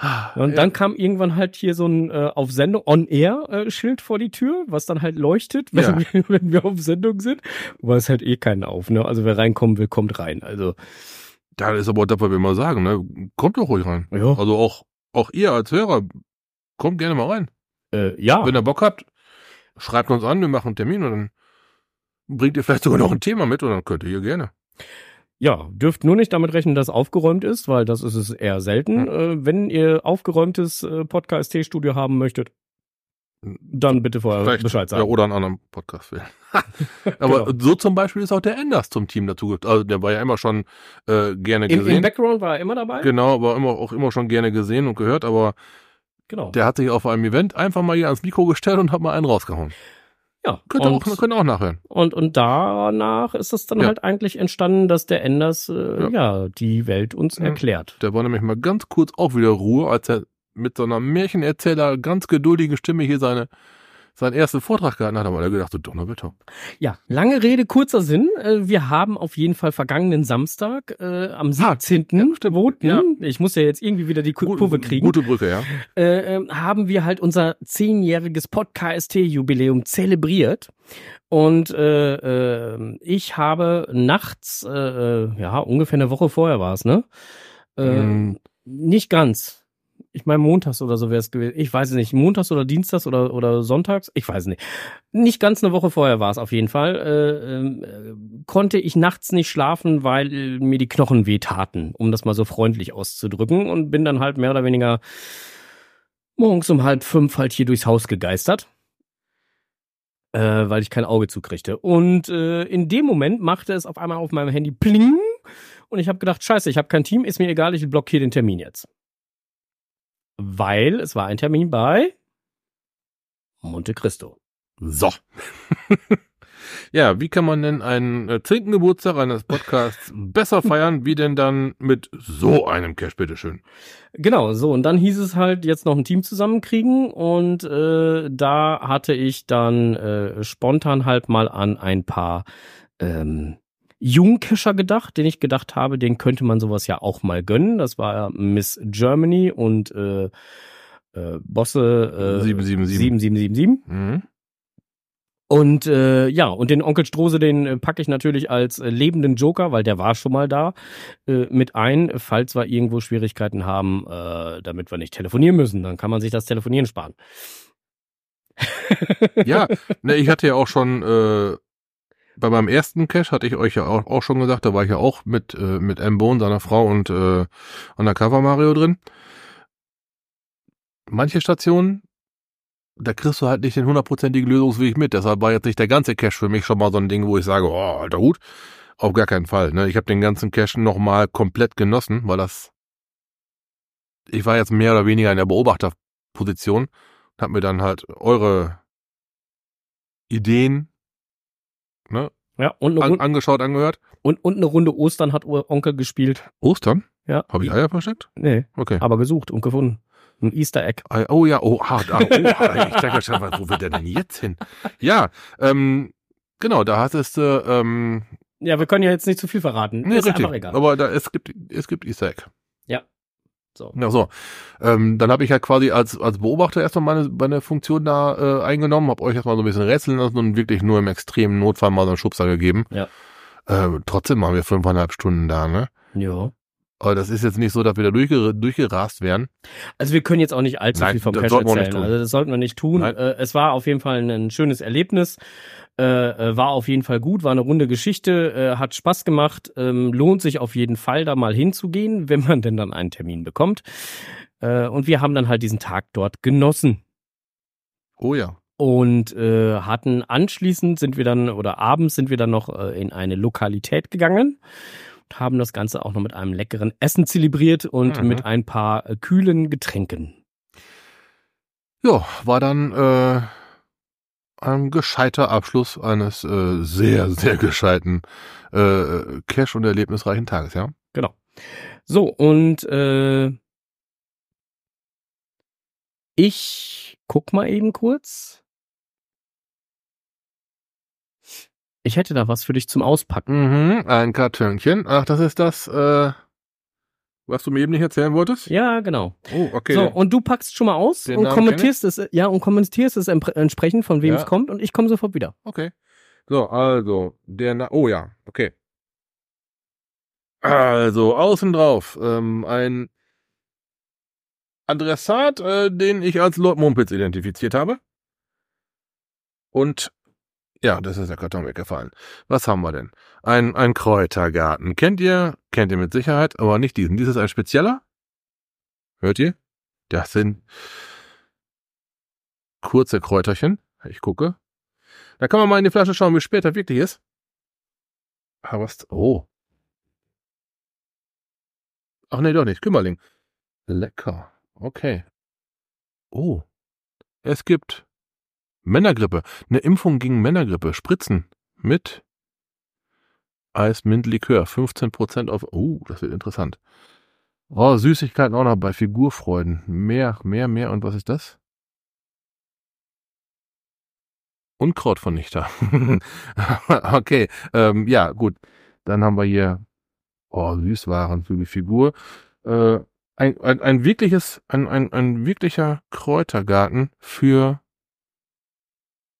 Und dann kam irgendwann halt hier so ein äh, auf Sendung On-Air-Schild vor die Tür, was dann halt leuchtet, wenn, Ja. wir, wenn wir auf Sendung sind. Aber es hält eh keinen auf, ne? Also wer reinkommen will, kommt rein. Also, Da ist aber das, was wir immer sagen, ne? Kommt doch ruhig rein. ja. Also auch, auch ihr als Hörer, kommt gerne mal rein. Äh, ja. Wenn ihr Bock habt, schreibt uns an, wir machen einen Termin und dann bringt ihr vielleicht sogar noch ein Thema mit und dann könnt ihr hier gerne. Ja, dürft nur nicht damit rechnen, dass aufgeräumt ist, weil das ist es eher selten. Äh, wenn ihr aufgeräumtes äh, Podcast-T-Studio haben möchtet, dann bitte vorher Vielleicht, Bescheid ja, sagen. oder einen anderen Podcast wählen. Aber Genau. so zum Beispiel ist auch der Enders zum Team dazu. Also der war ja immer schon äh, gerne Im, Im gesehen. Background war er immer dabei. genau, war immer auch immer schon gerne gesehen und gehört, aber genau. der hat sich auf einem Event einfach mal hier ans Mikro gestellt und hat mal einen rausgehauen. Ja. Könnt ihr und, auch, könnt auch nachhören. und, und danach ist es dann Ja. halt eigentlich entstanden, dass der Enders äh, ja. die Welt uns Ja. erklärt. Der war nämlich mal ganz kurz auch wieder Ruhe, als er mit so einer Märchenerzähler ganz geduldigen Stimme hier seine seinen ersten Vortrag gehalten hat, aber er gedacht, so Donnerwetter. Ja, lange Rede, kurzer Sinn. Äh, Wir haben auf jeden Fall vergangenen Samstag äh, am 17. ja, stimmt. Voten, Ja. ich muss ja jetzt irgendwie wieder die Ku- Kurve kriegen, Gute Brücke, ja. äh, ähm, haben wir halt unser zehnjähriges Podcast-Jubiläum zelebriert. Und äh, äh, ich habe nachts, äh, äh, ja, ungefähr eine Woche vorher war es, ne? Äh, Mm. Nicht ganz. Ich meine, montags oder so wäre es gewesen. Ich weiß es nicht. Montags oder Dienstags oder, oder sonntags? Ich weiß es nicht. Nicht ganz eine Woche vorher war es auf jeden Fall. Äh, ähm, äh, konnte ich nachts nicht schlafen, weil äh, mir die Knochen wehtaten, um das mal so freundlich auszudrücken. Und bin dann halt mehr oder weniger morgens um halb fünf halt hier durchs Haus gegeistert. Äh, weil ich kein Auge zukriegte. Und äh, in dem Moment machte es auf einmal auf meinem Handy pling. Und ich habe gedacht, scheiße, ich habe kein Team, ist mir egal, ich blockiere den Termin jetzt. Weil es war ein Termin bei Monte Cristo. So. ja, wie kann man denn einen äh, zehnten Geburtstag eines Podcasts besser feiern, wie denn dann mit so einem Cash, bitteschön? Genau, so, und dann hieß es halt jetzt noch ein Team zusammenkriegen und äh, da hatte ich dann äh, spontan halt mal an ein paar ähm, Jungkescher gedacht, den ich gedacht habe, den könnte man sowas ja auch mal gönnen. Das war ja Miss Germany und äh, äh, Bosse äh, 777. 7777. Mhm. Und äh, ja, und den Onkel Strose, den äh, packe ich natürlich als äh, lebenden Joker, weil der war schon mal da, äh, mit ein, falls wir irgendwo Schwierigkeiten haben, äh, damit wir nicht telefonieren müssen. Dann kann man sich das Telefonieren sparen. Ja, ne, ich hatte ja auch schon äh, bei meinem ersten Cash hatte ich euch ja auch, auch schon gesagt, da war ich ja auch mit äh, mit M. Bone, seiner Frau und äh, Undercover Mario drin. Manche Stationen, da kriegst du halt nicht den hundertprozentigen Lösungsweg mit. Deshalb war jetzt nicht der ganze Cash für mich schon mal so ein Ding, wo ich sage, oh, alter Hut. Auf gar keinen Fall. Ne? Ich habe den ganzen Cash nochmal komplett genossen, weil das ich war jetzt mehr oder weniger in der Beobachterposition, hab mir dann halt eure Ideen ne, Ja, und eine, an, Runde, angeschaut, angehört. und, und eine Runde Ostern hat Onkel gespielt. Ostern? Ja. Habe ich Eier versteckt? Nee, Okay. aber gesucht und gefunden. Ein Easter Egg. Oh ja, oh, ah, ah, oh, ah, ich denke schon, wo wird der denn jetzt hin? Ja, ähm, genau, da hattest du, ähm, Ja, wir können ja jetzt nicht zu viel verraten. nee, Ist richtig, einfach egal. aber da, es gibt, es gibt Easter Egg. So. Ja, so. Ähm, dann habe ich halt quasi als, als Beobachter erstmal meine, meine Funktion da äh, eingenommen, habe euch erstmal so ein bisschen rätseln lassen und wirklich nur im extremen Notfall mal so einen Schubser gegeben. Ja. Äh, trotzdem waren wir fünfeinhalb Stunden da, ne? Ja. Aber das ist jetzt nicht so, dass wir da durchger durchgerast wären. Also wir können jetzt auch nicht allzu Nein, viel vom nicht erzählen. Also das sollten wir nicht tun. Äh, es war auf jeden Fall ein schönes Erlebnis. Äh, äh, war auf jeden Fall gut, war eine runde Geschichte, äh, hat Spaß gemacht, ähm, lohnt sich auf jeden Fall da mal hinzugehen, wenn man denn dann einen Termin bekommt. Äh, und wir haben dann halt diesen Tag dort genossen. Oh ja. Und äh, hatten anschließend sind wir dann, oder abends sind wir dann noch in eine Lokalität gegangen haben das Ganze auch noch mit einem leckeren Essen zelebriert und Mhm. mit ein paar äh, kühlen Getränken. Ja, war dann äh, ein gescheiter Abschluss eines äh, sehr, sehr gescheiten äh, Cash- und erlebnisreichen Tages, ja. Genau. So, und äh, ich guck mal eben kurz. Ich hätte da was für dich zum Auspacken. Mhm, ein Kartönchen. Ach, das ist das, äh, Was du mir eben nicht erzählen wolltest? Ja, genau. Oh, okay. So, und du packst schon mal aus Den und Namen kommentierst es, ja, und kommentierst es entsprechend, von wem Ja. es kommt, und ich komme sofort wieder. Okay. So, also, der Na Oh ja, okay. Also, außen drauf, ähm, ein Adressat, äh, den ich als Lord Mumpitz identifiziert habe. Und ja, das ist der Karton weggefallen. Was haben wir denn? Ein, ein Kräutergarten. Kennt ihr? Kennt ihr mit Sicherheit, aber nicht diesen. Dies ist ein spezieller. Hört ihr? Das sind kurze Kräuterchen. Ich gucke. Da kann man mal in die Flasche schauen, wie spät das wirklich ist. Aber was? Oh. Ach nee, doch nicht. Kümmerling. Lecker. Okay. Oh. Es gibt Männergrippe. Eine Impfung gegen Männergrippe. Spritzen. Mit Eismintlikör. 15% auf. Oh, das wird interessant. Oh, Süßigkeiten auch noch bei Figurfreuden. Mehr, mehr, mehr. Und was ist das? Unkrautvernichter. okay, ähm, ja, gut. Dann haben wir hier, oh, Süßwaren für die Figur. Äh, ein, ein, ein wirkliches, ein, ein, ein wirklicher Kräutergarten für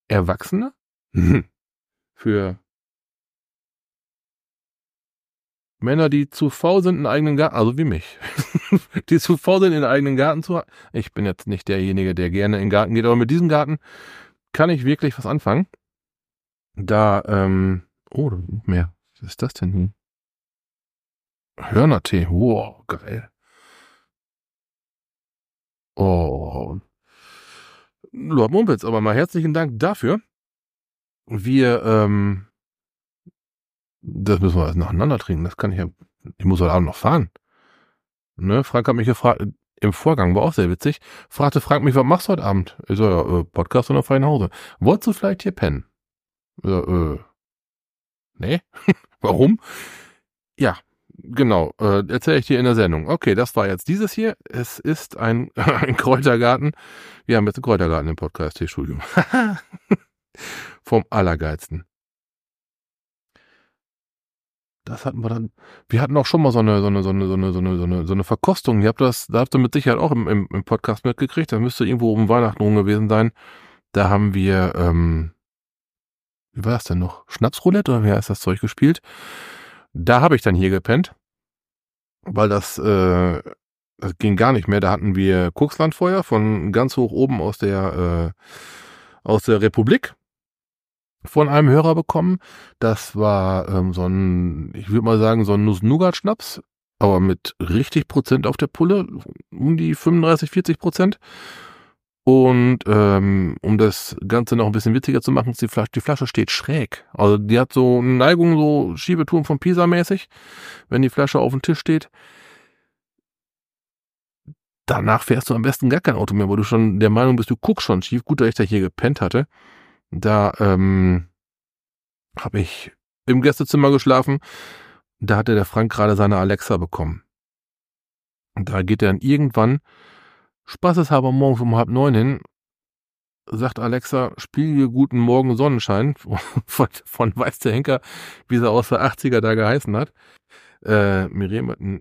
Erwachsene? für Männer, die zu faul sind, einen eigenen Garten, also wie mich, die zu faul sind, einen eigenen Garten zu haben. Ich bin jetzt nicht derjenige, der gerne in den Garten geht, aber mit diesem Garten kann ich wirklich was anfangen. Da, ähm, oh, mehr. Was ist das denn hier? Hörnertee, wow, geil. Oh. Lord Mumpitz, aber mal herzlichen Dank dafür. Wir, ähm, das müssen wir erst nacheinander trinken. Das kann ich ja, ich muss heute Abend noch fahren. Ne, Frank hat mich gefragt, im Vorgang war auch sehr witzig, fragte Frank mich, was machst du heute Abend? Ich so, ja, äh, Podcast und dann fahr ich nach Hause. Wolltest du vielleicht hier pennen? Ich so, äh, nee? Warum? Ja, genau, äh, erzähle ich dir in der Sendung. Okay, das war jetzt dieses hier. Es ist ein, ein Kräutergarten. Wir haben jetzt einen Kräutergarten im Podcast, Entschuldigung. Vom Allergeilsten. Das hatten wir dann. Wir hatten auch schon mal so eine, so eine, so eine, so eine, so eine, so eine, so eine Verkostung. Ihr habt das, da habt ihr mit Sicherheit auch im, im, im Podcast mitgekriegt. Da müsste irgendwo um Weihnachten rum gewesen sein. Da haben wir, ähm, wie war das denn noch? Schnapsroulette oder wie heißt das Zeug gespielt? Da habe ich dann hier gepennt. Weil das, äh, das ging gar nicht mehr. Da hatten wir Kuxlandfeuer von ganz hoch oben aus der, äh, aus der Republik von einem Hörer bekommen. Das war ähm, so ein, ich würde mal sagen, so ein Nuss-Nougat-Schnaps, aber mit richtig Prozent auf der Pulle, um die 35, 40 Prozent. Und ähm, um das Ganze noch ein bisschen witziger zu machen, ist die Flasche, die Flasche steht schräg. Also die hat so eine Neigung, so Schiebeturm von Pisa mäßig, wenn die Flasche auf dem Tisch steht. Danach fährst du am besten gar kein Auto mehr, weil du schon der Meinung bist, du guckst schon schief. Gut, dass ich da hier gepennt hatte. Da ähm, habe ich im Gästezimmer geschlafen. Da hatte der Frank gerade seine Alexa bekommen. Und da geht er dann irgendwann, spaßeshalber morgens um halb neun hin, sagt Alexa, spiel hier Guten Morgen Sonnenschein von, von Weiß der Henker, wie sie aus der 80er da geheißen hat. Äh, Miriam,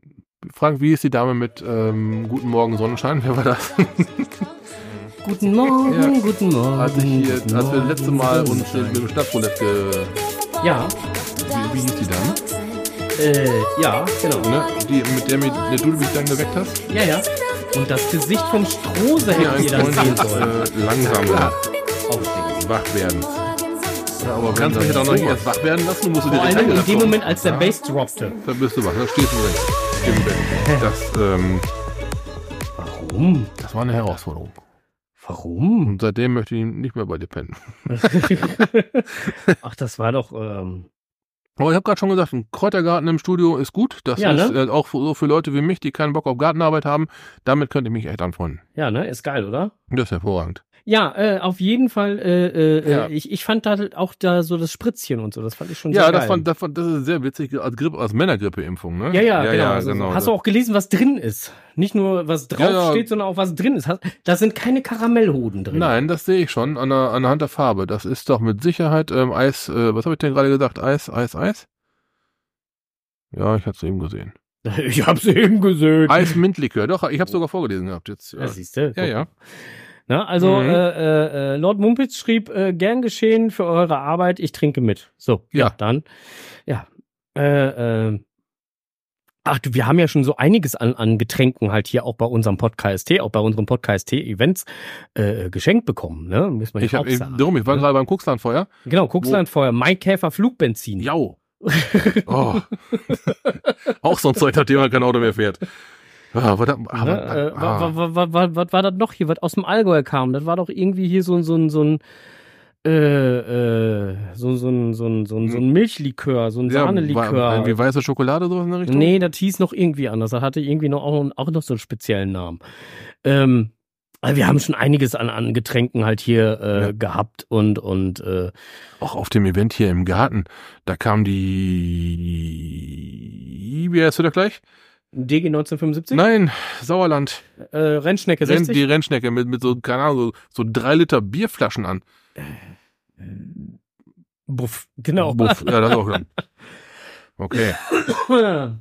Frank, wie ist die Dame mit ähm, Guten Morgen Sonnenschein? Wer war das? Guten Morgen, Ja. guten Morgen. als ich hier, als wir das letzte Mal uns mit dem Stadtroulette ge, Ja, wie, wie hieß die Dame? äh, ja, genau. Ne? Die, mit der, mit der du mich dann geweckt hast? Ja, ja. Und das Gesicht vom Strose hättet ihr dann sehen sollen. äh, langsamen Aufregend. Wachwerdens. Ja, aber kannst du mich doch noch nicht erst wach werden lassen, du musst du Vor direkt allem in dem werden. Moment, als der Ja. Bass droppte. Da bist du wach, da stehst du direkt im Bett. Das, ähm, Warum? das war eine Herausforderung. Warum? Und seitdem möchte ich nicht mehr bei dir pennen. Ach, das war doch, ähm, Aber ich habe gerade schon gesagt, ein Kräutergarten im Studio ist gut. Das Ja, ist ne? äh, auch so für Leute wie mich, die keinen Bock auf Gartenarbeit haben. Damit könnte ich mich echt anfreunden. ja, ne, ist geil, oder? Das ist hervorragend. Ja, äh, auf jeden Fall, äh, äh, Ja. ich, ich fand da auch da so das Spritzchen und so, das fand ich schon Ja, sehr geil. fand, das, fand, das ist sehr witzig als, Grippe, als Männergrippeimpfung, ne? ja, ja, genau. Ja, also, genau. Hast du auch gelesen, was drin ist? Nicht nur was drauf Ja, ja. steht, sondern auch was drin ist. Da sind keine Karamellhoden drin. Nein, das sehe ich schon an der, anhand der Farbe. Das ist doch mit Sicherheit ähm, Eis, äh, was habe ich denn gerade gesagt? Eis, Eis, Eis? Ja, ich hatte es eben gesehen. Ich hab's eben gesehen. Eismintlikör, doch, ich habe sogar vorgelesen gehabt. Jetzt, Ja, ja. siehst du. ja, ja. Na, also Mhm. äh, äh, äh, Lord Mumpitz schrieb, äh, gern geschehen für eure Arbeit, ich trinke mit. So, ja, Ja. dann. Ja. Äh, äh, ach wir haben ja schon so einiges an, an Getränken halt hier auch bei unserem Podcast, auch bei unseren Podcast-Events äh, geschenkt bekommen, ne? Muss man Ich ja habe auch sagen. darum, ich war ne? gerade beim Kuxlandfeuer. Genau, Kuxlandfeuer, Maikäfer Flugbenzin. Jau. Oh. Auch so ein Zeug, nachdem man kein Auto mehr fährt. Was, Ne? war das noch hier, was aus dem Allgäu kam? Das war doch irgendwie hier so ein, so ein, so ein, äh, äh, so, so ein, so ein, so ein, so ein Milchlikör, so ein Ja, Sahnelikör. war- Irgendwie weiße Schokolade so in der Richtung? Nee, das hieß noch irgendwie anders. Das hatte irgendwie noch auch, auch noch so einen speziellen Namen. Ähm, also wir haben schon einiges an, an Getränken halt hier äh, Ja. gehabt und und äh, Auch auf dem Event hier im Garten, da kam die, wie heißt du da gleich? DG 1975, Nein, Sauerland. äh, Rennschnecke Renn, 60. die Rennschnecke mit, mit so, keine Ahnung, so, so drei Liter Bierflaschen an. Buff, genau. Buff, ja, das auch. Okay.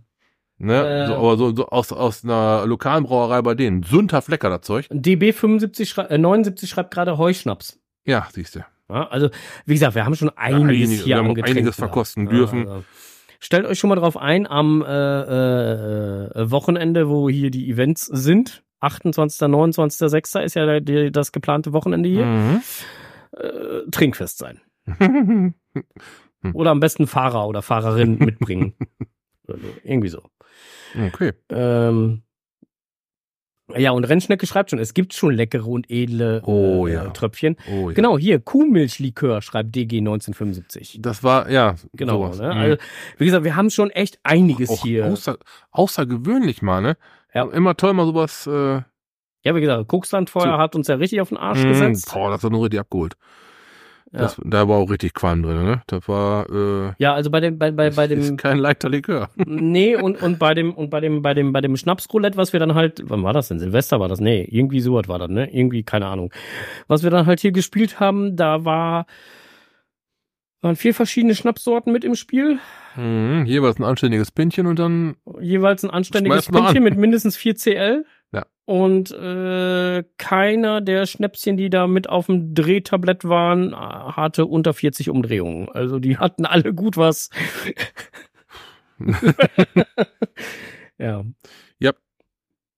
Ne? Äh. so, aber so, so aus, aus einer lokalen Brauerei bei denen. Sünter Flecker, das Zeug. DB 75 schrei äh, 79 schreibt gerade Heuschnaps. Ja, siehst du. Ja, also, wie gesagt, wir haben schon einiges einige- hier wir haben einiges verkosten dürfen. also, stellt euch schon mal drauf ein, am äh, äh, äh, Wochenende, wo hier die Events sind. 28., 29., 6. ist ja die, das geplante Wochenende hier. Mhm. Äh, Trinkfest sein. Oder am besten Fahrer oder Fahrerin mitbringen. Irgendwie so. okay. Ähm, ja, und Rennschnecke schreibt schon, es gibt schon leckere und edle Oh, äh, ja. Tröpfchen. Oh, ja. Genau, hier, Kuhmilchlikör, schreibt DG 1975. Das war, ja, Genau, ne? Mhm. Also, wie gesagt, wir haben schon echt einiges auch hier. Außer, außergewöhnlich mal, ne? Ja. Immer toll mal sowas, äh, Ja, wie gesagt, Kuxlandfeuer So. hat uns ja richtig auf den Arsch mh, gesetzt. Boah, das hat nur richtig abgeholt. Ja. Das, da war auch richtig Qualm drin, ne? Das war, äh, Ja, also bei dem, bei, bei, bei dem, ist kein leichter Likör. nee, und, und bei dem, und bei dem, bei dem, bei dem Schnapsroulette, was wir dann halt, wann war das denn? Silvester war das? Nee, irgendwie sowas war das, ne? Irgendwie, keine Ahnung. Was wir dann halt hier gespielt haben, da war, waren vier verschiedene Schnapssorten mit im Spiel. Mhm, jeweils ein anständiges Pinchen und dann, Jeweils ein anständiges an. mit mindestens 4 CL. Und äh, keiner der Schnäpschen, die da mit auf dem Drehtablett waren, äh, hatte unter 40 Umdrehungen. Also die hatten alle gut was. ja. Ja.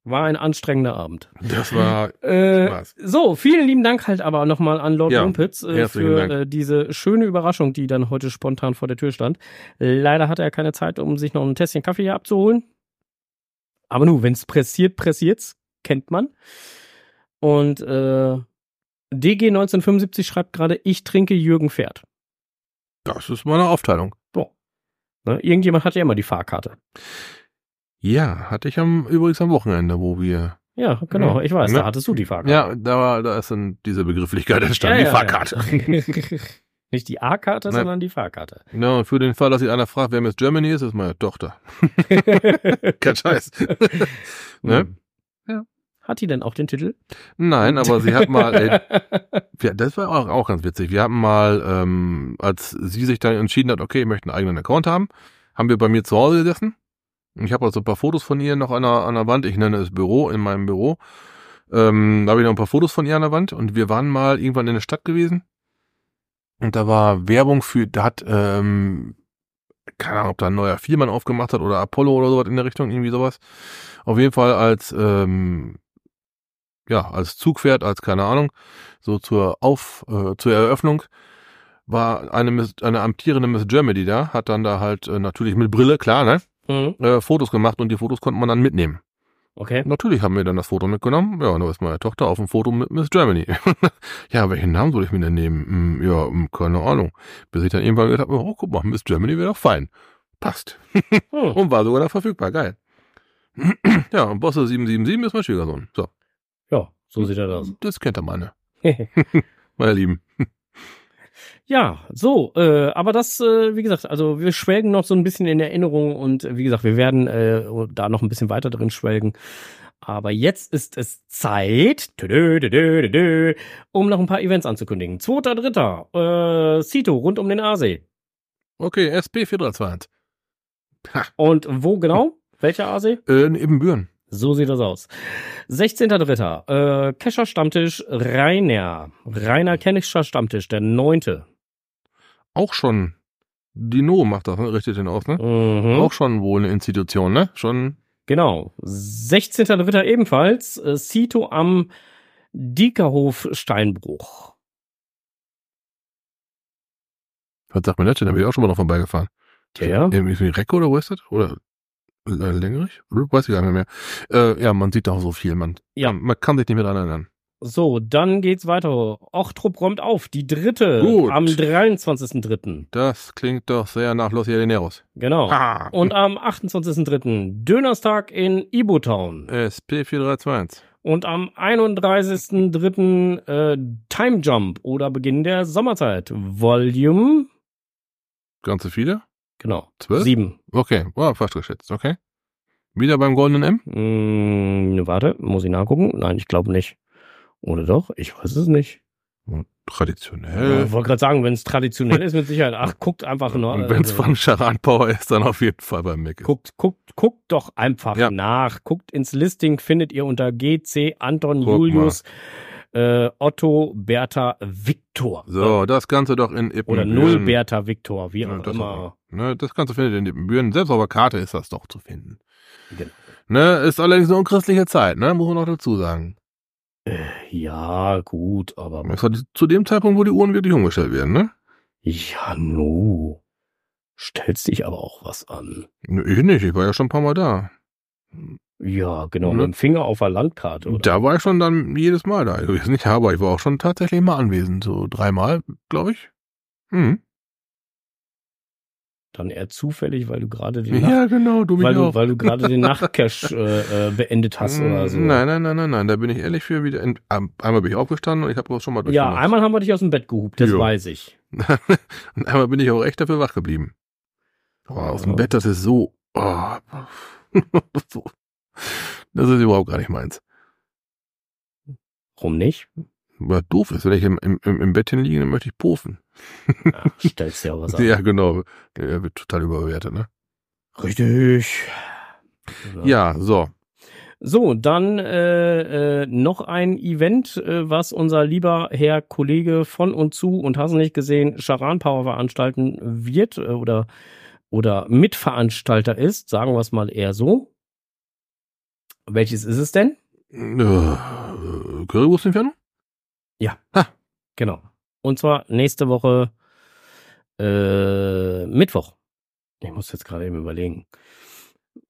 War ein anstrengender Abend. das war, Äh, so, vielen lieben Dank halt aber nochmal an Lord Ja, Rumpitz äh, für äh, diese schöne Überraschung, die dann heute spontan vor der Tür stand. Leider hatte er keine Zeit, um sich noch ein Tässchen Kaffee hier abzuholen. Aber nun, wenn's pressiert, pressiert's, kennt man. Und äh, DG 1975 schreibt gerade, ich trinke Jürgen Pferd. das ist meine Aufteilung. Ne? Irgendjemand hat ja immer die Fahrkarte. Ja, hatte ich am, übrigens am Wochenende, wo wir, Ja, genau, Ja. ich weiß, Ne? da hattest du die Fahrkarte. ja, da war, da ist dann diese Begrifflichkeit entstanden, die Fahrkarte. Ja. Nicht die A-Karte, Nein. sondern die Fahrkarte. Ja, und für den Fall, dass sich einer fragt, wer Miss Germany ist, ist meine Tochter. Kein Scheiß. ne? Hat die denn auch den Titel? Nein, aber sie hat mal, ey, ja, das war auch, auch ganz witzig. Wir haben mal, ähm, als sie sich dann entschieden hat, okay, ich möchte einen eigenen Account haben, haben wir bei mir zu Hause gesessen. Und Ich habe also ein paar Fotos von ihr noch an der, an der Wand. Ich nenne es Büro, in meinem Büro. Ähm, da habe ich noch ein paar Fotos von ihr an der Wand. Und wir waren mal irgendwann in der Stadt gewesen. Und da war Werbung für, da hat, ähm, keine Ahnung, ob da ein neuer Firman aufgemacht hat oder Apollo oder sowas in der Richtung, irgendwie sowas. Auf jeden Fall als, ähm, ja, als Zugpferd, als keine Ahnung, so zur Auf, äh, zur Eröffnung war eine, Miss, eine amtierende Miss Germany da, hat dann da halt äh, natürlich mit Brille, klar, ne, Mhm. äh, Fotos gemacht und die Fotos konnte man dann mitnehmen. Okay. Natürlich haben wir dann das Foto mitgenommen. Ja, und da ist meine Tochter auf dem Foto mit Miss Germany. ja, welchen Namen soll ich mir denn nehmen? Hm, ja, hm, keine Ahnung. Bis ich dann irgendwann gedacht habe, oh, guck mal, Miss Germany wäre doch fein. Passt. Hm. Und war sogar da verfügbar. Geil. ja, und Bosse 777 ist mein Schwiegersohn. So, so sieht er aus. das kennt er meine. Meine Lieben. Ja, so, äh, aber das, äh, wie gesagt, also wir schwelgen noch so ein bisschen in Erinnerung und äh, wie gesagt, wir werden äh, da noch ein bisschen weiter drin schwelgen. Aber jetzt ist es Zeit, tüdö, tüdö, tüdö, um noch ein paar Events anzukündigen. Zweiter, dritter, äh, Cito rund um den Aasee. Okay, SP4321. Und wo genau? Welcher Aasee? Äh, in Ebenbüren. So sieht das aus. 16.3. Äh, Kescher Stammtisch Rainer. Rainer Kennischer Stammtisch, der neunte. Auch schon. Dino macht das, ne? richtet den aus, ne? Mhm. Auch schon wohl eine Institution, ne? Schon. Genau. 16.3. ebenfalls. Äh, Cito am Diekerhof Steinbruch. Was sagt mir das denn? Da bin ich auch schon mal noch vorbeigefahren. Der? Irgendwie Recke oder wo ist das? Oder Längerich? Weiß ich gar nicht mehr. Äh, ja, man sieht da so viel. Man, Ja. man kann sich nicht mehr dran erinnern. So, dann geht's weiter. Ochtrup räumt auf. Die dritte. Gut. Am 23.3. Das klingt doch sehr nach Los Jardineiros. Genau. Ah. Und am 28.3. Dönerstag in Ibotown. SP4321. Und am 31.3. Äh, Time Jump oder Beginn der Sommerzeit. Volume. Ganze viele? Genau. Zwölf? Sieben. Okay, wow, fast geschätzt, okay. Wieder beim goldenen M? Hm, warte, muss ich nachgucken? Nein, ich glaube nicht. Oder doch? Ich weiß es nicht. Traditionell. Ich wollte gerade sagen, wenn es traditionell ist, mit Sicherheit. Ach, guckt einfach nur. Und wenn es also- von Charan Power ist, dann auf jeden Fall beim Mick. Guckt, guckt, guckt doch einfach Ja. nach. Guckt ins Listing, findet ihr unter GC Anton Guck Julius äh, Otto Bertha Viktor. So, das Ganze doch in Ippenbüren. Oder Null Bertha Viktor, wie Ja, auch das, immer. auch. ne, das Ganze findet ihr in Ippenbüren. Selbst auf der Karte ist das doch zu finden. Genau. Ne, ist allerdings eine unchristliche Zeit, ne, muss man noch dazu sagen. Ja, gut, aber Das war zu dem Zeitpunkt, wo die Uhren wirklich umgestellt werden, ne? ja, no. Stellst dich aber auch was an. Ich nicht, ich war ja schon ein paar Mal da. Ja, genau, Ne? mit dem Finger auf der Landkarte. Oder? Da war ich schon dann jedes Mal da. Also jetzt nicht, aber ich war auch schon tatsächlich mal anwesend. So dreimal, glaube ich. Hm. Dann eher zufällig, weil du gerade den, Nacht, Ja, genau, du weil du, auch. weil du gerade den Nachtcash äh, äh, beendet hast oder so. Nein, nein, nein, nein, nein. Da bin ich ehrlich für wieder. In, einmal bin ich aufgestanden und ich habe das schon mal Ja, durchgemacht. einmal haben wir dich aus dem Bett gehupt, das Jo. weiß ich. und einmal bin ich auch echt dafür wach geblieben. Aber aus dem Ja. Bett, das ist so. Oh, so. Das ist überhaupt gar nicht meins. Warum nicht? Was doof ist, wenn ich im, im, im Bettchen liege, dann möchte ich pofen. Ja, stellst dir ja was an. Ja, genau. Der wird total überbewertet, ne? Richtig. Ja, so. So, dann äh, äh, noch ein Event, äh, was unser lieber Herr Kollege von und zu und hast du nicht gesehen, Charan Power veranstalten wird äh, oder, oder Mitveranstalter ist, sagen wir es mal eher so. Welches ist es denn? Äh, Currywurstentfernung? Genau. Und zwar nächste Woche äh, Mittwoch. Ich muss jetzt gerade eben überlegen.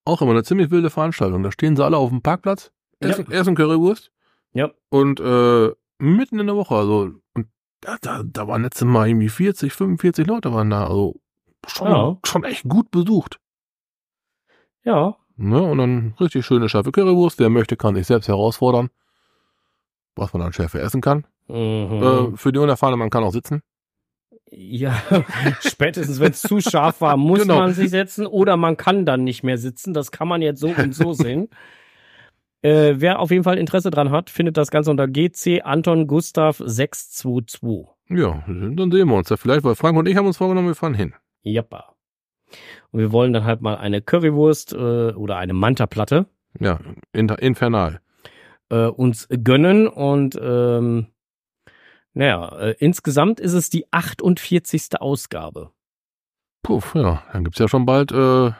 Auch immer eine ziemlich wilde Veranstaltung. Da stehen sie alle auf dem Parkplatz, Ja. essen, essen Currywurst Ja. und äh, mitten in der Woche, also und da, da, da waren letztes Mal irgendwie 40, 45 Leute waren da, also schon, Ja. schon echt gut besucht. Ja, Ne? Und dann richtig schöne scharfe Currywurst. Wer möchte, kann sich selbst herausfordern, was man an Schärfe essen kann. mhm. Äh, für die Unerfahrenen, man kann auch sitzen. Ja, spätestens wenn es zu scharf war, muss Genau. man sich setzen oder man kann dann nicht mehr sitzen. Das kann man jetzt so und so sehen. Äh, wer auf jeden Fall Interesse dran hat, findet das Ganze unter GC Anton Gustav 622. Ja, dann sehen wir uns da vielleicht, weil Frank und ich haben uns vorgenommen, wir fahren hin. Jappa. Und wir wollen dann halt mal eine Currywurst äh, oder eine Manta-Platte Ja, inter, infernal. äh, uns gönnen und ähm, naja, äh, insgesamt ist es die 48. Ausgabe. Puff, ja, dann gibt's ja schon bald äh,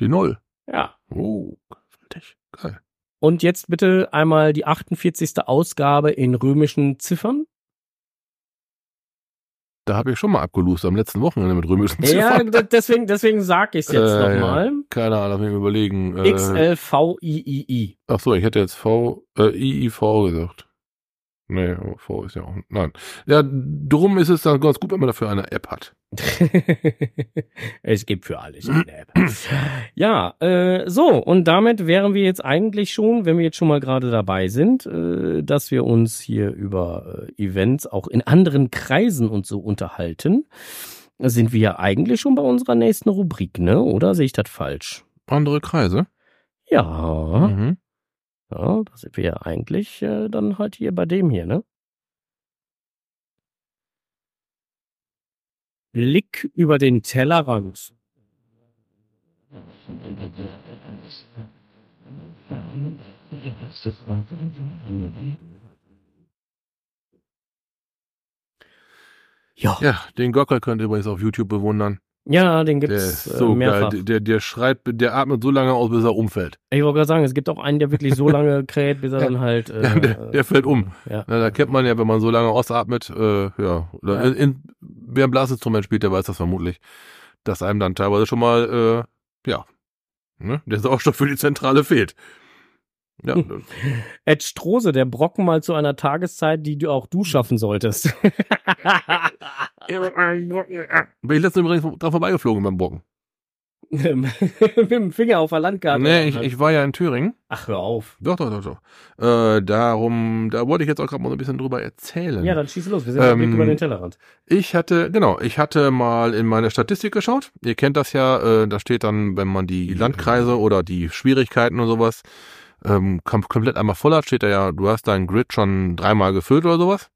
die Null. Ja. Oh, fertig. Geil. Und jetzt bitte einmal die 48. Ausgabe in römischen Ziffern. Da habe ich schon mal abgelust am letzten Wochenende mit römischen Ja, Ziffern. d- deswegen, deswegen sag ich es jetzt Äh, nochmal. Keine Ahnung, lass mich überlegen. Äh, XLVIII. ach so, ich hätte jetzt V, äh, IIV gesagt. Nee, aber V ist ja auch, nein. Ja, drum ist es dann ganz gut, wenn man dafür eine App hat. es gibt für alles eine App. Ja, äh, so, und damit wären wir jetzt eigentlich schon, wenn wir jetzt schon mal gerade dabei sind, äh, dass wir uns hier über äh, Events auch in anderen Kreisen und so unterhalten, sind wir ja eigentlich schon bei unserer nächsten Rubrik, ne? Oder sehe ich das falsch? Andere Kreise. Ja, Mhm. Ja, da sind wir ja eigentlich äh, dann halt hier bei dem hier, ne? Blick über den Tellerrand. Ja. Ja, den Gockel könnt ihr übrigens auf YouTube bewundern. Ja, den Der gibt's so äh, mehrfach. geil. Der, der schreit, der atmet so lange aus, bis er umfällt. Ich wollte gerade sagen, es gibt auch einen, der wirklich so lange kräht, bis er dann halt. Äh, Ja, der, der fällt um. Ja. Na, da kennt man ja, wenn man so lange ausatmet, äh, ja, oder Ja. in, in, wer ein Blasinstrument spielt, der weiß das vermutlich, dass einem dann teilweise schon mal, äh, ja, ne, der Sauerstoff für die Zentrale fehlt. Ja, Hm. Ed Strose, der Brocken mal zu einer Tageszeit, die du auch du schaffen solltest. bin ich letztens übrigens dran vorbeigeflogen beim Brocken. Mit dem Finger auf der Landkarte. Nee, ich, ich war ja in Thüringen. Ach, hör auf. Doch, doch, doch, doch. Äh, darum, da wollte ich jetzt auch gerade mal so ein bisschen drüber erzählen. Ja, dann schieß los. Wir sind Ähm, ähm, über den Tellerrand. Ich hatte, genau, ich hatte mal in meine Statistik geschaut. Ihr kennt das ja, äh, da steht dann, wenn man die Landkreise oder die Schwierigkeiten und sowas ähm, kom komplett einmal voll hat, steht da ja, du hast dein Grid schon dreimal gefüllt oder sowas.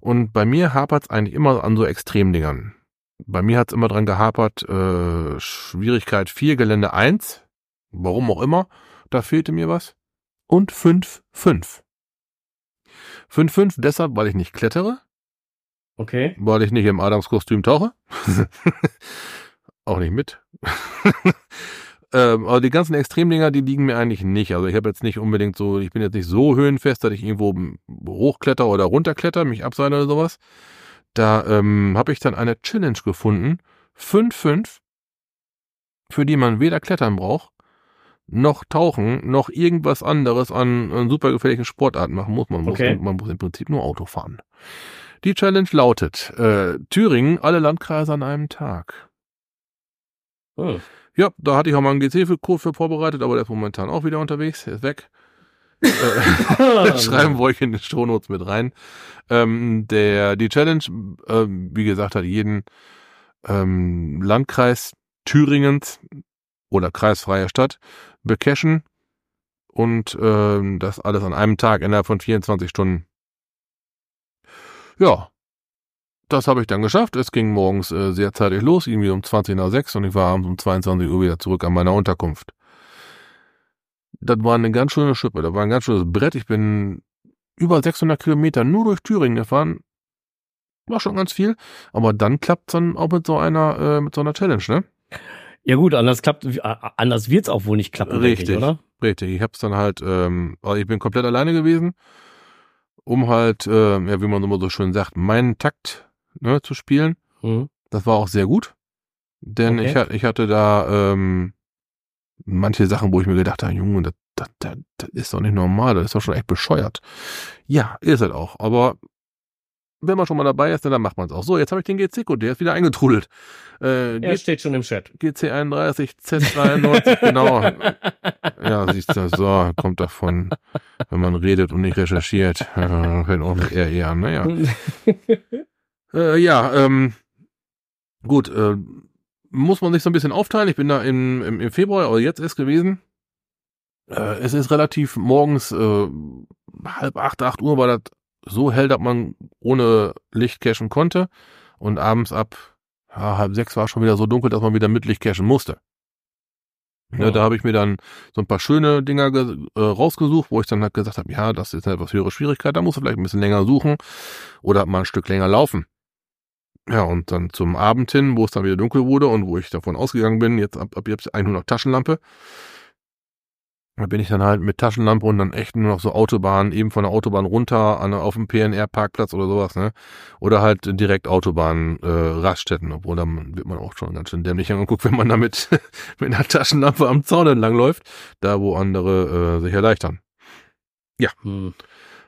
Und bei mir hapert es eigentlich immer an so Extremdingern. Bei mir hat es immer dran gehapert, äh, Schwierigkeit 4, Gelände 1, warum auch immer, da fehlte mir was. Und 5, 5. 5, 5 deshalb, weil ich nicht klettere, Okay. weil ich nicht im Adams-Kostüm tauche. Auch nicht mit. ähm, aber die ganzen Extremdinger, die liegen mir eigentlich nicht. Also ich habe jetzt nicht unbedingt so, ich bin jetzt nicht so höhenfest, dass ich irgendwo hochkletter oder runterkletter, mich abseile oder sowas. Da ähm, habe ich dann eine Challenge gefunden. 5-5, für die man weder klettern braucht, noch tauchen, noch irgendwas anderes an, an super gefährlichen Sportarten machen muss. Man muss, Okay. man muss im Prinzip nur Auto fahren. Die Challenge lautet, äh, Thüringen, alle Landkreise an einem Tag. Hm. Ja, da hatte ich auch mal einen GC-Kurs für vorbereitet, aber der ist momentan auch wieder unterwegs, der ist weg. äh, schreiben wir euch in den Shownotes mit rein. Ähm, der, die Challenge, ähm, wie gesagt, hat jeden ähm, Landkreis Thüringens oder kreisfreie Stadt becachen und ähm, das alles an einem Tag innerhalb von 24 Stunden. Ja, das habe ich dann geschafft. Es ging morgens äh, sehr zeitig los, irgendwie um 20 nach 6 und ich war abends um 22 Uhr wieder zurück an meiner Unterkunft. Das war eine ganz schöne Schippe, das war ein ganz schönes Brett. Ich bin über 600 Kilometer nur durch Thüringen gefahren. War schon ganz viel, aber dann klappt's dann auch mit so einer, äh, mit so einer Challenge, ne? Ja gut, anders klappt, anders wird's auch wohl nicht klappen, Richtig. ich, oder? Richtig, ich hab's dann halt, ähm, also ich bin komplett alleine gewesen, um halt, äh, ja, wie man immer so schön sagt, meinen Takt ne, zu spielen. Mhm. Das war auch sehr gut, denn Okay. ich, ich hatte da ähm, manche Sachen, wo ich mir gedacht habe, Junge, das, das, das, das ist doch nicht normal, das ist doch schon echt bescheuert. Ja, ist es auch, aber wenn man schon mal dabei ist, dann macht man es auch. So, jetzt habe ich den GC-Code, der ist wieder eingetrudelt. Äh, Er steht schon im Chat. GC31, Z93, genau. Ja, siehst du, so, kommt davon, wenn man redet und nicht recherchiert. Fängt auch mit RE an, naja. Äh, ja, ähm, gut, äh, muss man sich so ein bisschen aufteilen. Ich bin da im, im, im Februar, aber jetzt ist gewesen. Äh, es ist relativ morgens äh, halb acht, acht Uhr war das so hell, dass man ohne Licht cachen konnte. Und abends ab ja, halb sechs war es schon wieder so dunkel, dass man wieder mit Licht cachen musste. Ne, Ja. da habe ich mir dann so ein paar schöne Dinger ge äh, rausgesucht, wo ich dann halt gesagt habe, ja, das ist eine etwas höhere Schwierigkeit, da musst du vielleicht ein bisschen länger suchen oder mal ein Stück länger laufen. Ja, und dann zum Abend hin, wo es dann wieder dunkel wurde und wo ich davon ausgegangen bin, jetzt ab, ab jetzt 100 Taschenlampe, da bin ich dann halt mit Taschenlampe und dann echt nur noch so Autobahn, eben von der Autobahn runter an, auf dem PNR-Parkplatz oder sowas, ne? Oder halt direkt Autobahn, äh, Raststätten, obwohl dann wird man auch schon ganz schön dämlich angeguckt, wenn man damit mit einer Taschenlampe am Zaun entlang läuft, da wo andere äh, sich erleichtern. Hm.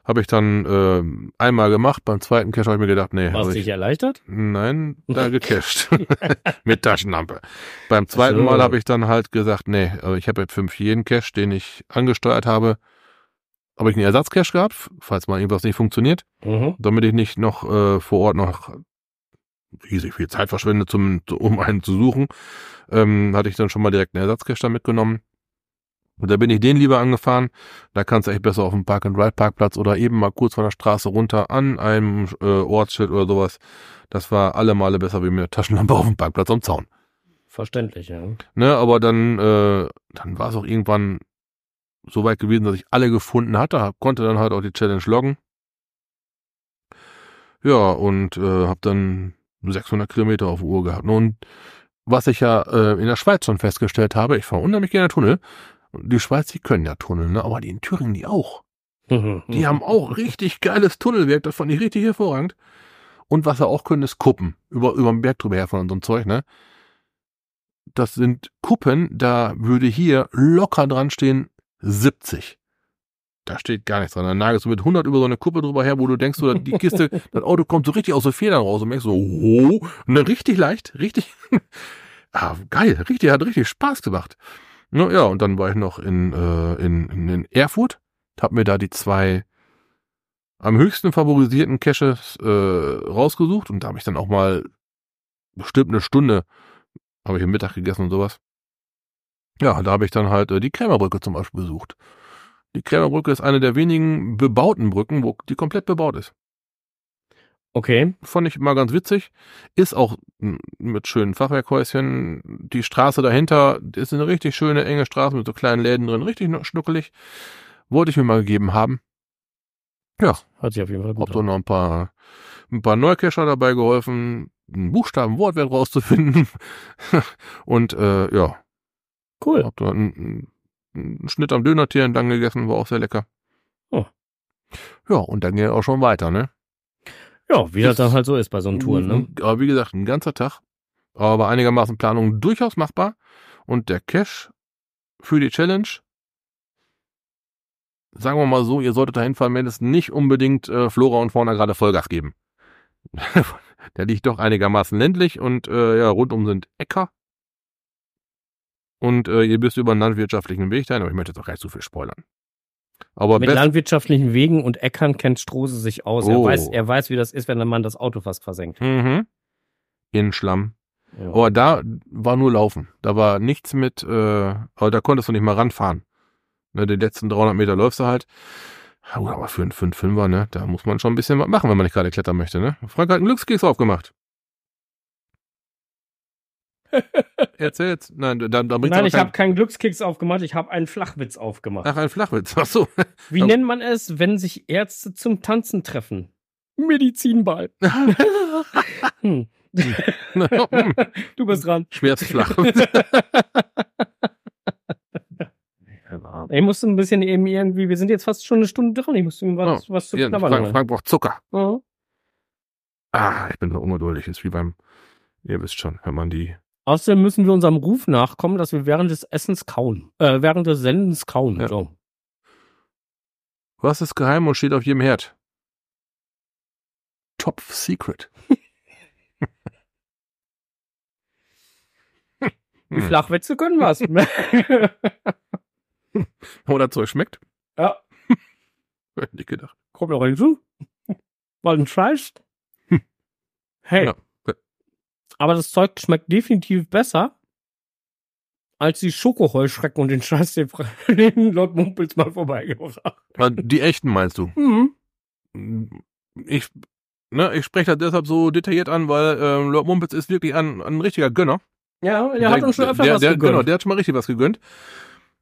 Habe ich dann äh, einmal gemacht, beim zweiten Cache habe ich mir gedacht, nee, Warst also dich ich, erleichtert? nein, da gecached. Mit Taschenlampe. Beim zweiten so. Mal habe ich dann halt gesagt, nee, also ich habe jetzt fünf jeden Cache, den ich angesteuert habe, habe ich einen Ersatzcache gehabt, falls mal irgendwas nicht funktioniert, Mhm. damit ich nicht noch äh, vor Ort noch riesig viel Zeit verschwende, zum, um einen zu suchen, ähm, hatte ich dann schon mal direkt einen Ersatzcache da mitgenommen. Und da bin ich den lieber angefahren. Da kannst du echt besser auf dem Park-and-Ride-Parkplatz oder eben mal kurz von der Straße runter an einem äh, Ortsschild oder sowas. Das war alle Male besser wie mit der Taschenlampe auf dem Parkplatz am Zaun. Verständlich, ja. Ne, aber dann, äh, dann war es auch irgendwann so weit gewesen, dass ich alle gefunden hatte, konnte dann halt auch die Challenge loggen. Ja, und äh, habe dann 600 Kilometer auf Uhr gehabt. Und was ich ja äh, in der Schweiz schon festgestellt habe, ich fahre unheimlich gerne Tunnel. Die Schweiz, die können ja Tunnel, ne? aber die in Thüringen, die auch. Die haben auch richtig geiles Tunnelwerk, das fand ich richtig hervorragend. Und was sie auch können, ist Kuppen. Über, über den Berg drüber herfahren und so ein Zeug, ne? Das sind Kuppen, da würde hier locker dran stehen 70. Da steht gar nichts dran. Dann nagelst du mit 100 über so eine Kuppe drüber her, wo du denkst, so, die Kiste, das Auto kommt so richtig aus den Federn raus und merkst so, oh, und dann richtig leicht, richtig, ah, geil, richtig, hat richtig Spaß gemacht. Na, ja, und dann war ich noch in, äh, in, in Erfurt, hab mir da die zwei am höchsten favorisierten Caches äh, rausgesucht und da habe ich dann auch mal bestimmt eine Stunde, habe ich im Mittag gegessen und sowas. Ja, da habe ich dann halt äh, die Krämerbrücke zum Beispiel besucht. Die Krämerbrücke ist eine der wenigen bebauten Brücken, wo die komplett bebaut ist. Okay. Fand ich mal ganz witzig. Ist auch mit schönen Fachwerkhäuschen. Die Straße dahinter ist eine richtig schöne, enge Straße mit so kleinen Läden drin. Richtig schnuckelig. Wollte ich mir mal gegeben haben. Ja, Hat sich auf jeden Fall hab gut so an. noch ein paar, ein paar Neucacher dabei geholfen, einen Buchstaben, Wortwert rauszufinden. Und äh, ja, Cool. hab da einen, einen Schnitt am Dönertier entlang gegessen, war auch sehr lecker. Oh. Ja, und dann ging auch schon weiter, ne? Ja, wie das dann halt so ist bei so einen Touren, ne? Aber wie gesagt, ein ganzer Tag. Aber einigermaßen Planung durchaus machbar. Und der Cash für die Challenge, sagen wir mal so, ihr solltet dahin fahren, wenn es nicht unbedingt äh, Flora und Fauna gerade Vollgas geben. der liegt doch einigermaßen ländlich und äh, ja, rundum sind Äcker. Und äh, ihr bist über einen landwirtschaftlichen Weg dahin, aber ich möchte jetzt auch gar nicht zu viel spoilern. Aber Mit landwirtschaftlichen Wegen und Äckern kennt Strose sich aus. Er, Oh. weiß, er weiß, wie das ist, wenn man das Auto fast versenkt. mhm. in Schlamm. Ja. Aber da war nur Laufen. Da war nichts mit, äh, aber da konntest du nicht mal ranfahren. Ne, die letzten 300 Meter läufst du halt. Aber für, einen- für einen Fünfer, ne, da muss man schon ein bisschen was machen, wenn man nicht gerade klettern möchte, ne. Frank hat einen Glückskeks aufgemacht. Erzähl jetzt. Nein, da, da Nein, ich kein- habe keinen Glückskeks aufgemacht, ich habe einen Flachwitz aufgemacht. Ach, ein Flachwitz. Ach so. Wie nennt man es, wenn sich Ärzte zum Tanzen treffen? Medizinball. Hm. Du bist dran. Schwerst flach. Ich musste ein bisschen eben irgendwie, wir sind jetzt fast schon eine Stunde dran, ich musste ihm was, was zu knabbern. Frank. Frank braucht Zucker. Ja. Ah, ich bin so ungeduldig. Ist wie beim, ihr wisst schon, wenn man die Außerdem müssen wir unserem Ruf nachkommen, dass wir während des Essens kauen. Äh, während des Sendens kauen. Ja. So. Was ist geheim und steht auf jedem Herd? Top Secret. Die Hm. Flachwitze können was. Oder Zeug schmeckt? ja, Hätte ich gedacht. kommt noch hinzu. Weil ein Scheiß. Hey. Ja. Aber das Zeug schmeckt definitiv besser als die Schokoheuschrecken und den Scheiß, den, Lord Mumpels mal vorbeigebracht hat. Die echten meinst du? Mhm. Ich, ne, ich spreche das deshalb so detailliert an, weil ähm, Lord Mumpitz ist wirklich ein, ein richtiger Gönner. Ja, der hat uns schon öfter der, was der, gegönnt. Genau, der hat schon mal richtig was gegönnt.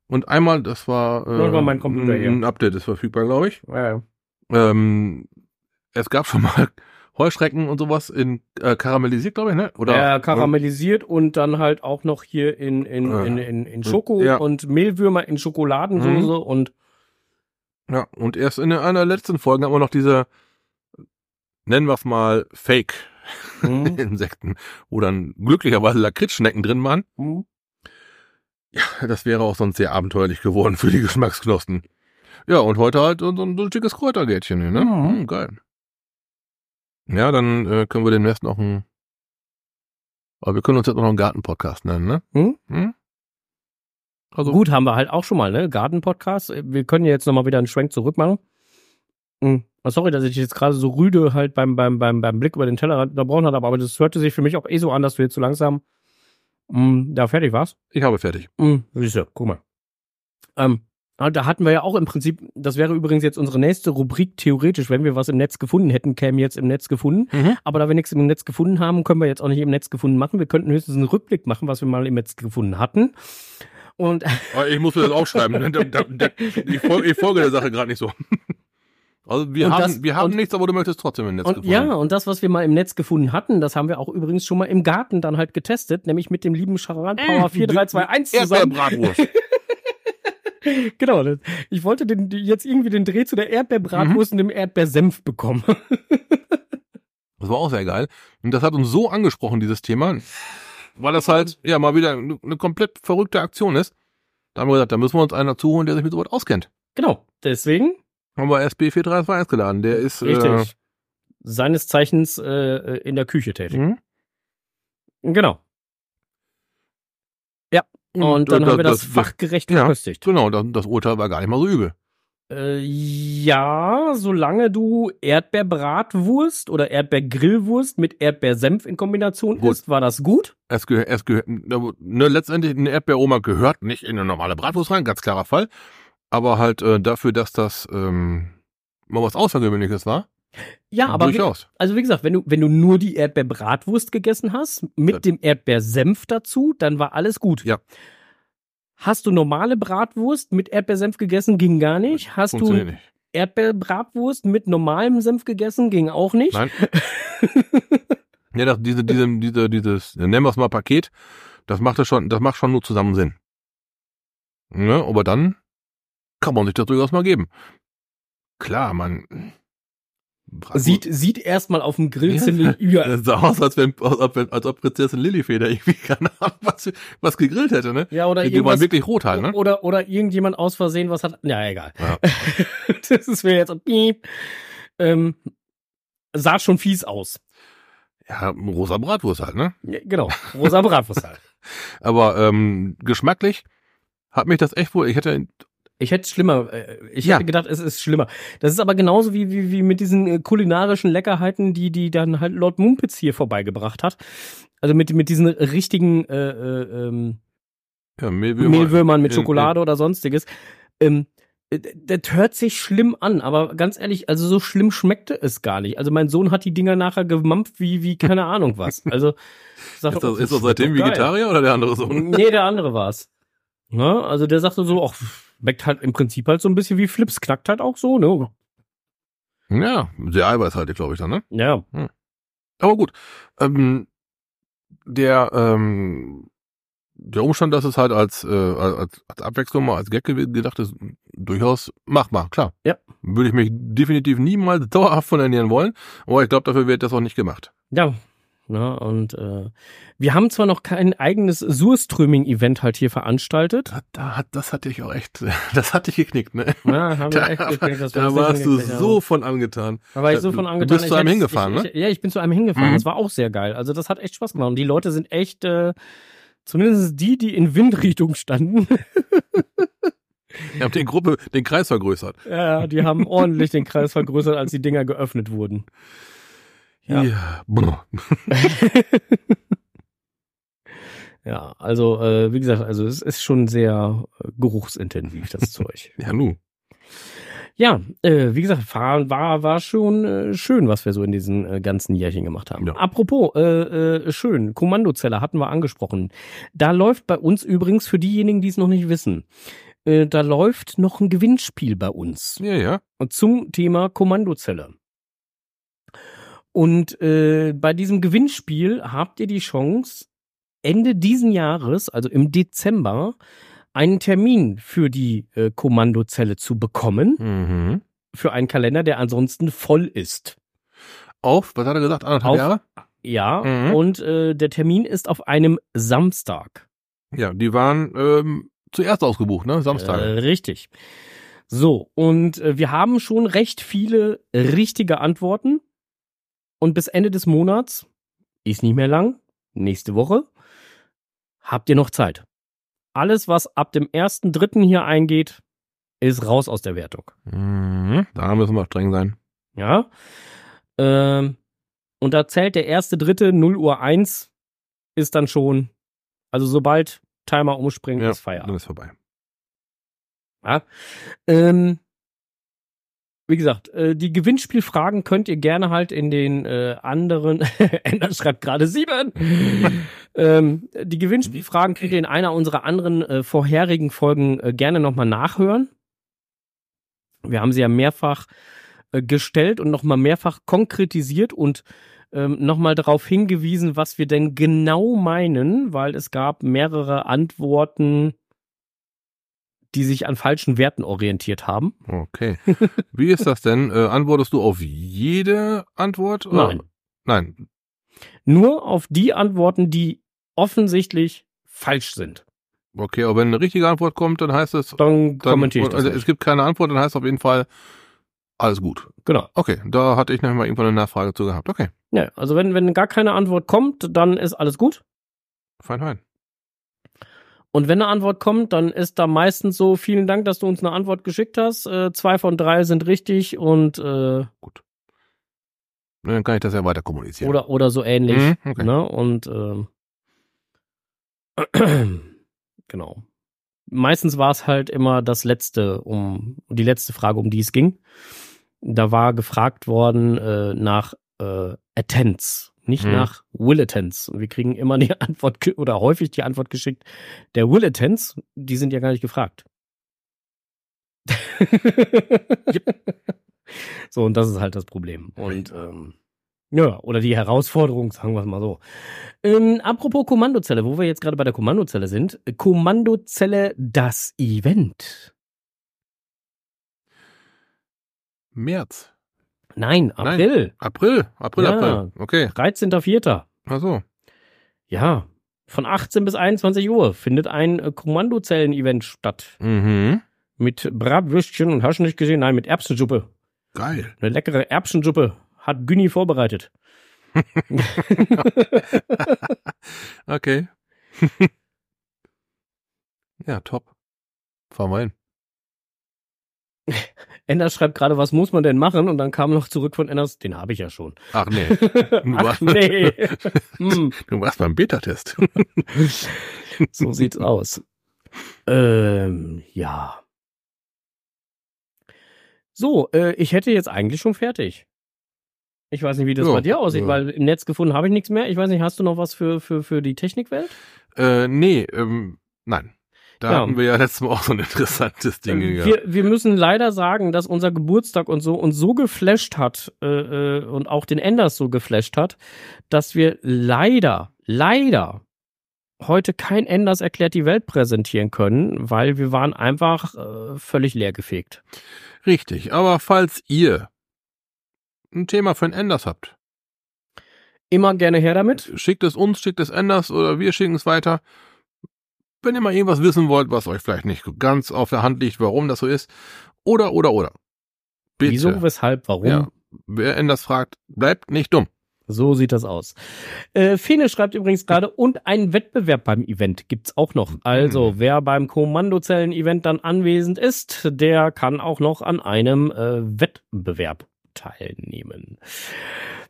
Und einmal, das war äh, mein Computer hier. ein Update ist verfügbar, glaube ich. ja, ja. Ähm, es gab schon mal Heuschrecken und sowas in äh, karamellisiert, glaube ich, ne? Oder ja, karamellisiert und dann halt auch noch hier in, in, Äh, in, in, in Schoko ja. und Mehlwürmer in Schokoladensauce und Ja, und erst in einer der letzten Folgen haben wir noch diese, nennen wir es mal, Fake Mhm. Insekten, wo dann glücklicherweise Lakritzschnecken drin waren. Mhm. Ja, das wäre auch sonst sehr abenteuerlich geworden für die Geschmacksknospen. Ja, und heute halt so, ein so ein schickes Kräutergärtchen hier, ne? Mhm. Hm, geil. Ja, dann äh, können wir demnächst noch ein, aber wir können uns jetzt noch einen Garten-Podcast nennen, ne? Hm? Hm? Also, Gut, haben wir halt auch schon mal, ne? Garten-Podcast. Wir können jetzt nochmal wieder einen Schwenk zurück machen. Hm. Oh, Sorry, dass ich jetzt gerade so rüde halt beim, beim, beim, beim Blick über den Tellerrand unterbrochen habe, aber das hörte sich für mich auch eh so an, dass du jetzt so langsam hm, da fertig warst. ich habe fertig. Hm, siehste, guck mal. Ähm, Ah, Da hatten wir ja auch im Prinzip, das wäre übrigens jetzt unsere nächste Rubrik theoretisch, wenn wir was im Netz gefunden hätten, käme jetzt im Netz gefunden. Mhm. Aber da wir nichts im Netz gefunden haben, können wir jetzt auch nicht im Netz gefunden machen. Wir könnten höchstens einen Rückblick machen, was wir mal im Netz gefunden hatten. Und Aber Ich muss mir das aufschreiben. Ich, folge, ich folge der Sache gerade nicht so. Also wir Und haben, das- wir haben und- nichts, aber du möchtest trotzdem im Netz Und gefunden. ja, und das, was wir mal im Netz gefunden hatten, das haben wir auch übrigens schon mal im Garten dann halt getestet, nämlich mit dem lieben Charan Power 4321 zusammen. Erdbeerbratwurst. Genau, ich wollte den, jetzt irgendwie den Dreh zu der Erdbeerbratwurst und dem Erdbeersenf bekommen. Das war auch sehr geil. Und das hat uns so angesprochen, dieses Thema, weil das halt, ja, mal wieder eine, komplett verrückte Aktion ist. Da haben wir gesagt, da müssen wir uns einen dazu holen, der sich mit sowas auskennt. genau, deswegen, Haben wir SB 4321 geladen. Der ist, richtig, äh, seines Zeichens äh, in der Küche tätig. mhm. Genau. Und dann äh, haben wir das, fachgerecht ja. verköstigt. Genau, das, das Urteil war gar nicht mal so übel. Äh, ja, solange du Erdbeerbratwurst oder Erdbeergrillwurst mit Erdbeersenf in Kombination Gut. isst, war das gut. Es gehört, es gehört, ne, letztendlich eine Erdbeeroma gehört nicht in eine normale Bratwurst rein, ganz klarer Fall. Aber halt äh, dafür, dass das ähm, mal was Außergewöhnliches war, Ja, aber wie, durchaus. also wie gesagt, wenn du wenn du nur die Erdbeerbratwurst gegessen hast mit Ja. dem Erdbeersenf dazu, dann war alles gut. Ja. Hast du normale Bratwurst mit Erdbeersenf gegessen, ging gar nicht. Hast Funktioniert du nicht. Erdbeerbratwurst mit normalem Senf gegessen, ging auch nicht. Nein. ja, das, diese, diese, diese, dieses, nennen wir es mal Paket, das macht das schon, das macht schon nur zusammen Sinn. Ne, aber dann kann man sich das durchaus mal geben. Klar, man. Bratwurst- Sieht, sieht erstmal auf dem Grill Ja. ziemlich über. Das sah aus, als wenn, als ob, als ob Prinzessin Lilifeder irgendwie, keine Ahnung, was, was gegrillt hätte, ne? Ja, oder Die waren wirklich rot halt, ne? oder, oder irgendjemand aus Versehen was hat. Ja, egal. Ja. das ist mir jetzt piep. Ähm, sah schon fies aus. Ja, rosa Bratwurst halt, ne? Ja, genau. Rosa Bratwurst halt. Aber ähm, geschmacklich hat mich das echt wohl, ich hätte, Ich hätte es schlimmer, äh, ich Ja. hätte gedacht, es ist schlimmer. Das ist aber genauso wie, wie, wie mit diesen äh, kulinarischen Leckerheiten, die, die dann halt Lord Mumpitz hier vorbeigebracht hat. Also mit, mit diesen richtigen äh, äh, ähm, ja, Mehlwürmer, Mehlwürmern mit in- Schokolade oder sonstiges. Ähm, äh, das hört sich schlimm an, aber ganz ehrlich, also so schlimm schmeckte es gar nicht. Also mein Sohn hat die Dinger nachher gemampft wie, wie keine Ahnung was. Also, ich sag, Ist das, ist das seitdem. Vegetarier oder der andere Sohn? Nee, der andere war's. Ne? Also der sagte so, ach, schmeckt halt im Prinzip halt so ein bisschen wie Flips, knackt halt auch so, ne? Ja, sehr eiweißhaltig, glaube ich dann, ne? Ja. Aber gut. Ähm, der, ähm, der Umstand, dass es halt als, äh, als, als Abwechslung mal als Gag ge- gedacht ist, durchaus machbar, klar. Ja. Würde ich mich definitiv niemals dauerhaft von ernähren wollen, aber ich glaube, dafür wird das auch nicht gemacht. Ja. Ne? Und äh, wir haben zwar noch kein eigenes Surströming-Event halt hier veranstaltet. Da, da hat, das hatte ich auch echt, das hatte ich geknickt, ne? Ja, haben wir Da, echt da das nicht warst du so von angetan. Da war ich so du- von du angetan. bist zu ich einem hätte- hingefahren, ich, ne? Ich, ja, ich bin zu einem hingefahren. Mhm. Das war auch sehr geil. Also das hat echt Spaß gemacht. Und die Leute sind echt, äh, zumindest die, die in Windrichtung standen, Ich habe den Gruppe, den Kreis vergrößert. ja, die haben ordentlich den Kreis vergrößert, als die Dinger geöffnet wurden. Ja. Brr. Ja, also äh, wie gesagt, also es ist schon sehr äh, geruchsintensiv, das Zeug. Ja, nu. Ja, äh, wie gesagt, fahren war, war schon äh, schön, was wir so in diesen äh, ganzen Jährchen gemacht haben. Ja. Apropos, äh, äh, schön, Kommandozelle hatten wir angesprochen. Da läuft bei uns übrigens, für diejenigen, die es noch nicht wissen, äh, da läuft noch ein Gewinnspiel bei uns Ja, ja. zum Thema Kommandozelle. Und äh, bei diesem Gewinnspiel habt ihr die Chance, Ende diesen Jahres, also im Dezember, einen Termin für die äh, Kommandozelle zu bekommen, Mhm. für einen Kalender, der ansonsten voll ist. Auf, was hat er gesagt, anderthalb Auf- Jahre? Ja, Mhm. und äh, der Termin ist auf einem Samstag. Ja, die waren ähm, zuerst ausgebucht, ne? Samstag. Äh, richtig. So, und äh, wir haben schon recht viele richtige Antworten. Und bis Ende des Monats, ist nicht mehr lang, nächste Woche, habt ihr noch Zeit. Alles, was ab dem 1.3. hier eingeht, ist raus aus der Wertung. Mhm. Da müssen wir streng sein. Ja. Ähm, und da zählt der 1.3. 0 Uhr 1 ist dann schon, also sobald Timer umspringt, Ja, ist Feierabend. dann ist vorbei. Ja. Ähm, wie gesagt, äh, die Gewinnspielfragen könnt ihr gerne halt in den äh, anderen, Ender schreibt gerade sieben. ähm, die Gewinnspielfragen könnt ihr in einer unserer anderen äh, vorherigen Folgen äh, gerne nochmal nachhören. Wir haben sie ja mehrfach äh, gestellt und nochmal mehrfach konkretisiert und ähm, nochmal darauf hingewiesen, was wir denn genau meinen, weil es gab mehrere Antworten, die sich an falschen Werten orientiert haben. Okay. Wie ist das denn? Äh, antwortest du auf jede Antwort? Oder? Nein. Nein. Nur auf die Antworten, die offensichtlich falsch sind. Okay, aber wenn eine richtige Antwort kommt, dann heißt es, Dann, dann, kommentiere ich das. also nicht. es gibt keine Antwort, dann heißt es auf jeden Fall alles gut. genau. Okay, da hatte ich noch mal irgendwann eine Nachfrage zu gehabt. Okay, Ja, also wenn, wenn gar keine Antwort kommt, dann ist alles gut. fein, fein. Und wenn eine Antwort kommt, dann ist da meistens so, vielen Dank, dass du uns eine Antwort geschickt hast. Äh, zwei von drei sind richtig und äh, Dann kann ich das ja weiter kommunizieren. oder, oder so ähnlich. Mhm, okay. Ne? Und ähm, genau. Meistens war es halt immer das letzte, um die letzte Frage, um die es ging. Da war gefragt worden äh, nach äh, Attends, nicht Mhm. nach Will Attends. Und wir kriegen immer die Antwort oder häufig die Antwort geschickt, der Will Attends, die sind ja gar nicht gefragt. So, und das ist halt das Problem. Und ähm, ja, oder die Herausforderung, sagen wir es mal so. Ähm, apropos Kommandozelle, wo wir jetzt gerade bei der Kommandozelle sind. Kommandozelle das Event. März, Nein, Nein. April. April, April, Ja. April. Okay, 13.04. ach so. Ja, von 18 bis 21 Uhr findet ein äh, Kommandozellen-Event statt. Mhm. Mit Bratwürstchen und hast du nicht gesehen? Nein, mit Erbsensuppe. Geil. Eine leckere Erbsensuppe hat Günni vorbereitet. Okay. ja, top. Fahren wir hin. Ender schreibt gerade, was muss man denn machen? Und dann kam noch zurück von Enders, den habe ich ja schon. Ach nee, Ach nee. Hm, du warst beim Beta-Test. so sieht's aus. Ähm, ja. So, äh, ich hätte jetzt eigentlich schon fertig. Ich weiß nicht, wie das Ja, bei dir aussieht, ja. weil im Netz gefunden habe ich nichts mehr. Ich weiß nicht, hast du noch was für, für, für die Technikwelt? äh, nee, ähm, nein. Da Ja. hatten wir ja letztes Mal auch so ein interessantes Ding Äh, gehabt. wir, wir müssen leider sagen, dass unser Geburtstag und so uns so geflasht hat äh, äh, und auch den Enders so geflasht hat, dass wir leider, leider heute kein Enders erklärt die Welt präsentieren können, weil wir waren einfach äh, völlig leergefegt. Richtig, aber falls ihr ein Thema für ein Enders habt, Immer gerne her damit. schickt es uns, schickt es Enders oder wir schicken es weiter. Wenn ihr mal irgendwas wissen wollt, was euch vielleicht nicht ganz auf der Hand liegt, warum das so ist, oder, oder, oder. Bitte. Wieso, weshalb, warum? Ja. Wer Enders fragt, bleibt nicht dumm. So sieht das aus. Äh, Fene schreibt übrigens gerade, und ein Wettbewerb beim Event gibt's auch noch. Also, Mhm. wer beim Kommandozellen-Event dann anwesend ist, der kann auch noch an einem äh, Wettbewerb teilnehmen.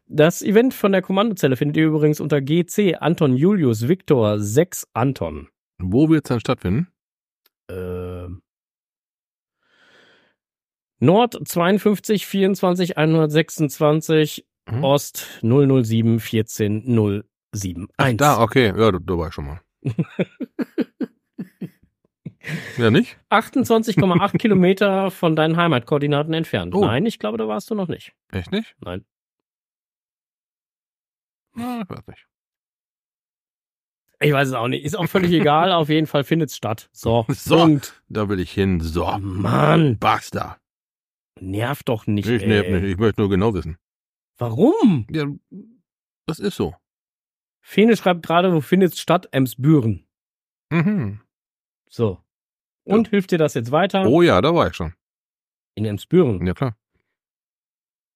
Das Event von der Kommandozelle findet ihr übrigens unter GC Anton Julius Victor 6 Anton. Wo wird's dann stattfinden? Äh, Nord 52 24 126 Hm? Ost 007 14 071. Ach, da, okay. Ja, da, da war ich schon mal. ja, nicht? 28,8 Kilometer von deinen Heimatkoordinaten entfernt. Oh. Nein, ich glaube, da warst du noch nicht. Echt nicht? Nein. Na, ich weiß nicht. Ich weiß es auch nicht. Ist auch völlig egal. Auf jeden Fall findet's statt. So, So. Punkt. Da will ich hin. So. Oh, Mann, Basta. nerv doch nicht. Ich, nerv nicht. ich möchte nur genau wissen. Warum? Ja, das ist so. Fene schreibt gerade, wo findet's statt? Emsbüren. Mhm. So. Und hilft dir das jetzt weiter? Oh ja, da war ich schon. In Emsbüren. Ja, klar.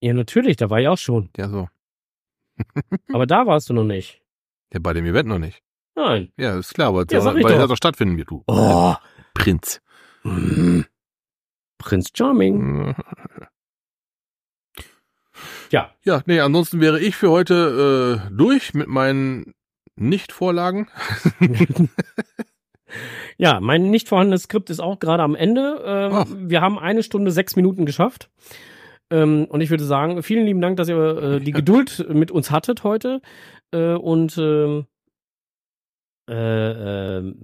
Ja, natürlich, da war ich auch schon. Ja, so. Aber da warst du noch nicht. Ja, bei dem Event noch nicht. Nein. Ja, ist klar, weil Ja, ich weil doch. das doch stattfinden wird, du. Oh. Prinz. Mm. Prinz Charming. Ja. Ja, nee, ansonsten wäre ich für heute äh, durch mit meinen Nicht-Vorlagen. Ja, mein nicht vorhandenes Skript ist auch gerade am Ende. Ähm, Ach. wir haben eine Stunde sechs Minuten geschafft. Ähm, und ich würde sagen, vielen lieben Dank, dass ihr äh, die Geduld mit uns hattet heute. Äh, und ähm, äh, äh,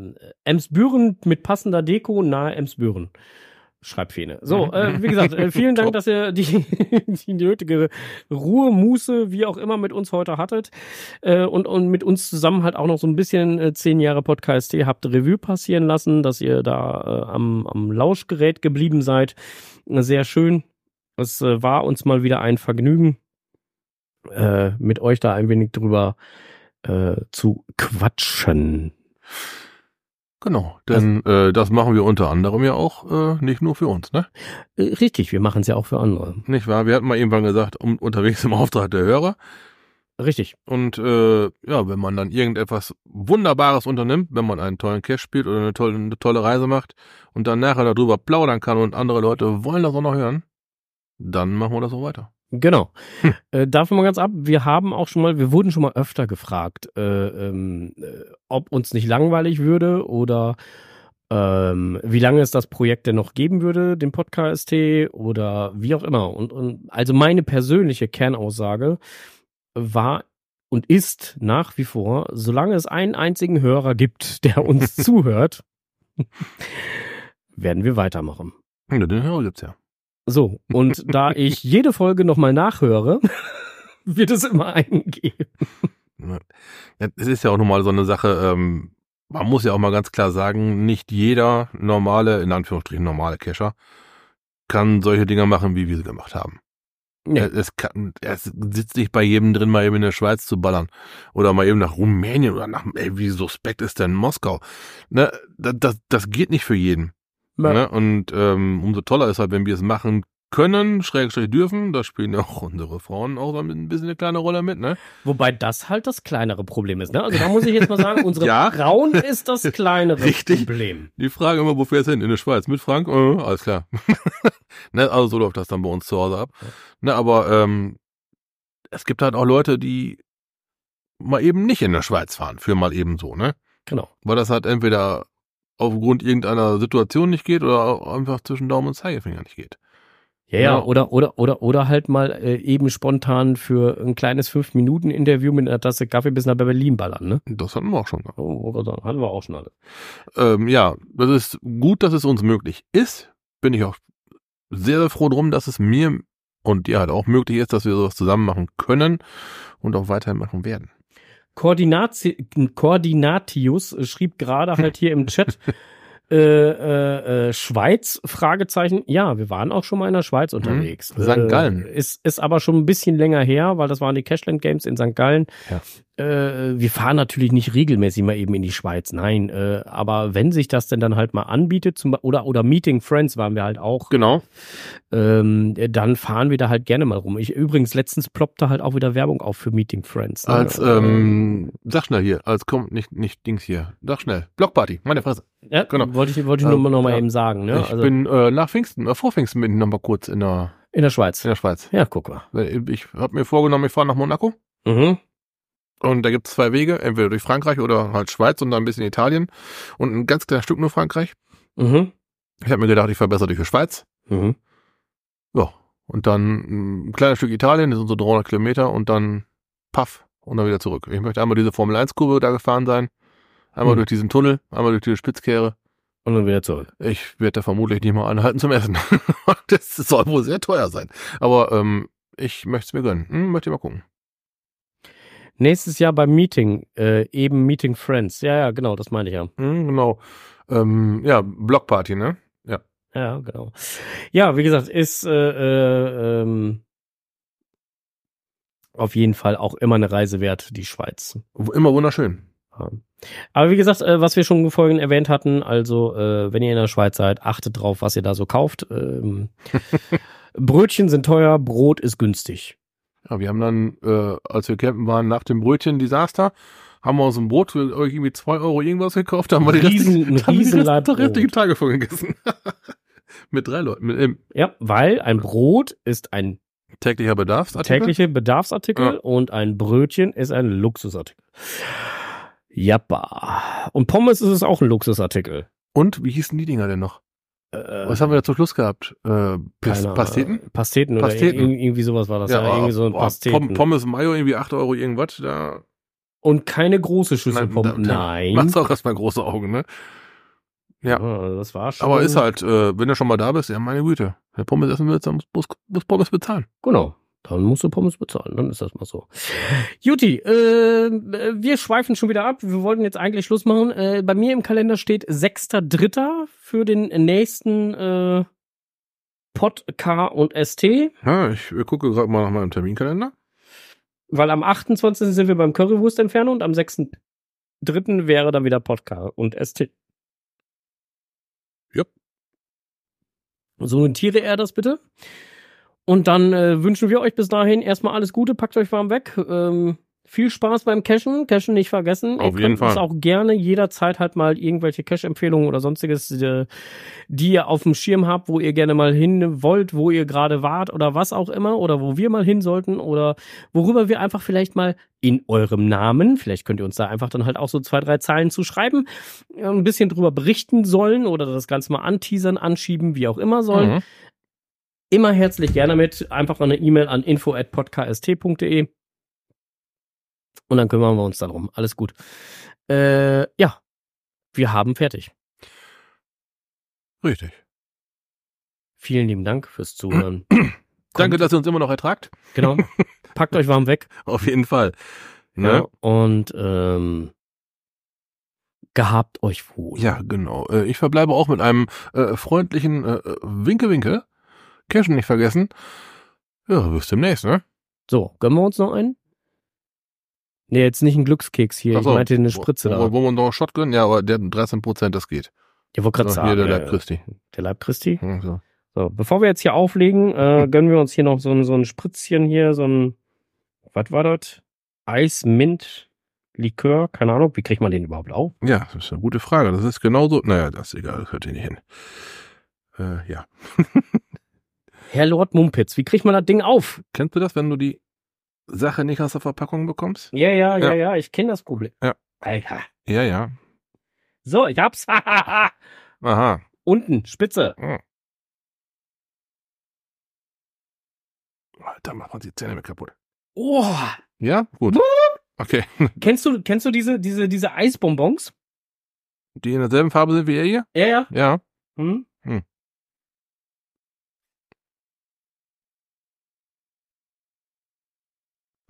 Emsbüren mit passender Deko nahe Emsbüren. Schreibfehne. So, äh, wie gesagt, äh, vielen Dank, dass ihr die, die nötige Ruhe, Muße, wie auch immer mit uns heute hattet äh, und, und mit uns zusammen halt auch noch so ein bisschen äh, zehn Jahre Podcast habt Revue passieren lassen, dass ihr da äh, am, am Lauschgerät geblieben seid. Sehr schön. Es äh, war uns mal wieder ein Vergnügen, äh, mit euch da ein wenig drüber äh, zu quatschen. Genau, denn äh, das machen wir unter anderem ja auch äh, nicht nur für uns, ne? Äh, richtig, wir machen es ja auch für andere. Nicht wahr? Wir hatten mal irgendwann gesagt, um, unterwegs im Auftrag der Hörer. Richtig. Und äh, ja, wenn man dann irgendetwas Wunderbares unternimmt, wenn man einen tollen Cash spielt oder eine tolle, eine tolle Reise macht und dann nachher darüber plaudern kann und andere Leute wollen das auch noch hören, dann machen wir das auch weiter. Genau. Äh, davon mal ganz ab. Wir haben auch schon mal, wir wurden schon mal öfter gefragt, äh, ähm, äh, ob uns nicht langweilig würde oder ähm, wie lange es das Projekt denn noch geben würde, den Podcast oder wie auch immer. Und, und also meine persönliche Kernaussage war und ist nach wie vor, solange es einen einzigen Hörer gibt, der uns zuhört, werden wir weitermachen. Ja, den Hörer gibt's ja. So, und da ich jede Folge nochmal nachhöre, wird es immer einen geben. Ja, Es ist ja auch nochmal so eine Sache, ähm, man muss ja auch mal ganz klar sagen, nicht jeder normale, in Anführungsstrichen normale Cacher, kann solche Dinger machen, wie wir sie gemacht haben. Es, es, kann, es sitzt nicht bei jedem drin, mal eben in der Schweiz zu ballern. Oder mal eben nach Rumänien oder nach, ey, wie suspekt ist denn Moskau? Ne, das, das, das geht nicht für jeden. Ne? Und ähm, umso toller ist halt, wenn wir es machen können, schrägstrich dürfen, da spielen ja auch unsere Frauen auch so ein bisschen eine kleine Rolle mit, ne? Wobei das halt das kleinere Problem ist. Ne? Also da muss ich jetzt mal sagen, unsere Ja. Frauen ist das kleinere Richtig. Problem. Die Frage immer, wo fährst du hin? In der Schweiz mit Frank? Äh, alles klar. ne, also so läuft das dann bei uns zu Hause ab. Ne, aber ähm, es gibt halt auch Leute, die mal eben nicht in der Schweiz fahren, für mal eben so, ne? Genau. Weil das halt entweder aufgrund irgendeiner Situation nicht geht oder einfach zwischen Daumen und Zeigefinger nicht geht. Ja, ja, Ja. oder, oder, oder, oder halt mal äh, eben spontan für ein kleines Fünf-Minuten-Interview mit einer Tasse Kaffee bis nach Berlin ballern, ne? Das hatten wir auch schon. gehabt. Oh, oder hatten wir auch schon alle. Ähm, ja, das ist gut, dass es uns möglich ist. Bin ich auch sehr, sehr froh drum, dass es mir und dir halt auch möglich ist, dass wir sowas zusammen machen können und auch weiterhin machen werden. Koordinati Koordinatius äh, schrieb gerade halt hier im Chat äh, äh, äh, Schweiz Fragezeichen. Ja, wir waren auch schon mal in der Schweiz unterwegs. St. Gallen. Äh, ist, ist aber schon ein bisschen länger her, weil das waren die Cashland Games in St. Gallen. Ja. Äh, wir fahren natürlich nicht regelmäßig mal eben in die Schweiz, nein. Äh, aber wenn sich das denn dann halt mal anbietet, zum, oder, oder Meeting Friends waren wir halt auch, Genau. ähm, dann fahren wir da halt gerne mal rum. Ich übrigens letztens ploppte halt auch wieder Werbung auf für Meeting Friends. ne? Als, ähm, sag schnell hier, als kommt nicht, nicht Dings hier. Sag schnell. Blockparty, meine Fresse. Ja, Genau. Wollte ich, wollte ich Ähm, nur mal noch mal ja. eben sagen. Ne? ich Also bin äh, nach Pfingsten, äh, vor Pfingsten bin ich noch mal kurz in der, in der Schweiz. in der Schweiz. Ja, guck mal. Ich habe mir vorgenommen, ich fahre nach Monaco. Mhm. Und da gibt's zwei Wege, entweder durch Frankreich oder halt Schweiz und dann ein bisschen Italien. Und ein ganz kleines Stück nur Frankreich. Mhm. Ich habe mir gedacht, ich fahre besser durch die Schweiz. Mhm. Ja. Und dann ein kleines Stück Italien, das sind so 300 Kilometer und dann paff und dann wieder zurück. Ich möchte einmal diese Formel 1 Kurve da gefahren sein. Einmal Mhm. durch diesen Tunnel, einmal durch diese Spitzkehre. Und dann wieder zurück. Ich werde da vermutlich nicht mal anhalten zum Essen. das soll wohl sehr teuer sein. Aber ähm, ich möchte es mir gönnen. Hm, möchte mal gucken. Nächstes Jahr beim Meeting, äh, eben Meeting Friends. Ja, ja, genau, das meine ich ja. Hm, genau. Ähm, ja, Blockparty, ne? Ja. Ja, genau. Ja, wie gesagt, ist äh, äh, ähm, auf jeden Fall auch immer eine Reise wert, die Schweiz. Immer wunderschön. Aber wie gesagt, äh, was wir schon vorhin erwähnt hatten, also äh, wenn ihr in der Schweiz seid, achtet drauf, was ihr da so kauft. Ähm, Brötchen sind teuer, Brot ist günstig. Ja, wir haben dann, äh, als wir campen waren, nach dem Brötchen-Desaster, haben wir uns ein Brot für irgendwie zwei Euro irgendwas gekauft, da haben wir die Riesen- restlichen-. Tage von gegessen. Mit drei Leuten, mit ähm, Ja, weil ein Brot ist ein täglicher Bedarfsartikel. tägliche Bedarfsartikel Ja. und ein Brötchen ist ein Luxusartikel. Jappa. Und Pommes ist es auch ein Luxusartikel. Und wie hießen die Dinger denn noch? Äh, Was haben wir da zum Schluss gehabt? Äh, Pas keine- Pasteten? Pasteten oder Pasteten. ir- irgendwie sowas war das. Ja, irgendwie so ein boah, Pasteten. Pom- Pommes Mayo, irgendwie 8 Euro irgendwas. Da Und keine große Schüssel Nein, Pommes. da- Nein. machst auch erstmal große Augen, ne? Ja. Ja, das war schon. Aber ist halt, äh, wenn du schon mal da bist, ja meine Güte. Wer Pommes essen will, dann muss, muss Pommes bezahlen. Genau. Dann musst du Pommes bezahlen, dann ist das mal so. Juti, äh, wir schweifen schon wieder ab. Wir wollten jetzt eigentlich Schluss machen. Äh, bei mir im Kalender steht 6.3. für den nächsten äh, Pod, K und ST. Ja, ich gucke gerade mal nach meinem Terminkalender. Weil am 28. sind wir beim Currywurst entfernen und am 6.3. wäre dann wieder Pod, K und ST. Jupp. So notiere er das bitte. Und dann äh, wünschen wir euch bis dahin erstmal alles Gute, packt euch warm weg. Ähm, viel Spaß beim Cashen, Cashen nicht vergessen. Auf ihr jeden könnt uns Fall. auch gerne jederzeit halt mal irgendwelche Cash-Empfehlungen oder sonstiges, äh, die ihr auf dem Schirm habt, wo ihr gerne mal hin wollt, wo ihr gerade wart oder was auch immer oder wo wir mal hin sollten oder worüber wir einfach vielleicht mal in eurem Namen, vielleicht könnt ihr uns da einfach dann halt auch so zwei, drei Zeilen zu schreiben, äh, ein bisschen drüber berichten sollen oder das Ganze mal anteasern, anschieben, wie auch immer sollen Mhm. Immer herzlich gerne mit. Einfach eine E-Mail an info.podcast.de und dann kümmern wir uns darum. Alles gut. Äh, ja, wir haben fertig. Richtig. Vielen lieben Dank fürs Zuhören. Danke, dass ihr uns immer noch ertragt. Genau. Packt euch warm weg. Auf jeden Fall. Ne? Ja. Und ähm, gehabt euch wohl. Ja, genau. Äh, Ich verbleibe auch mit einem äh, freundlichen äh, äh, Cashen nicht vergessen. Ja, bis demnächst, ne? So, gönnen wir uns noch einen? Nee, jetzt nicht einen Glückskeks hier. So. Ich meinte eine Spritze wo, da. Wo, wo man noch Shotgun? Ja, aber der 13 Prozent, das geht. Ich wollte gerade sagen. hier der äh, Leib Christi. der Leib Christi. Ja, so. So, bevor wir jetzt hier auflegen, äh, gönnen wir uns hier noch so ein, so ein Spritzchen hier, so ein, was war das? Eis, Mint, Likör, keine Ahnung, wie kriegt man den überhaupt auf? ja, das ist eine gute Frage. Das ist genauso. Naja, das ist egal, das hört hier nicht hin. Äh, ja. Herr Lord Mumpitz, wie kriegt man das Ding auf? Kennst du das, wenn du die Sache nicht aus der Verpackung bekommst? Ja, ja, ja, Ja. ja, ich kenne das Problem. Ja. Alter. Ja, ja. So, ich hab's. Aha. Unten, Spitze. Alter, macht man die Zähne mit kaputt. Oh, Ja, gut. Okay. kennst du, kennst du diese, diese, diese Eisbonbons? Die in derselben Farbe sind wie er hier? Ja, ja. Ja. Hm?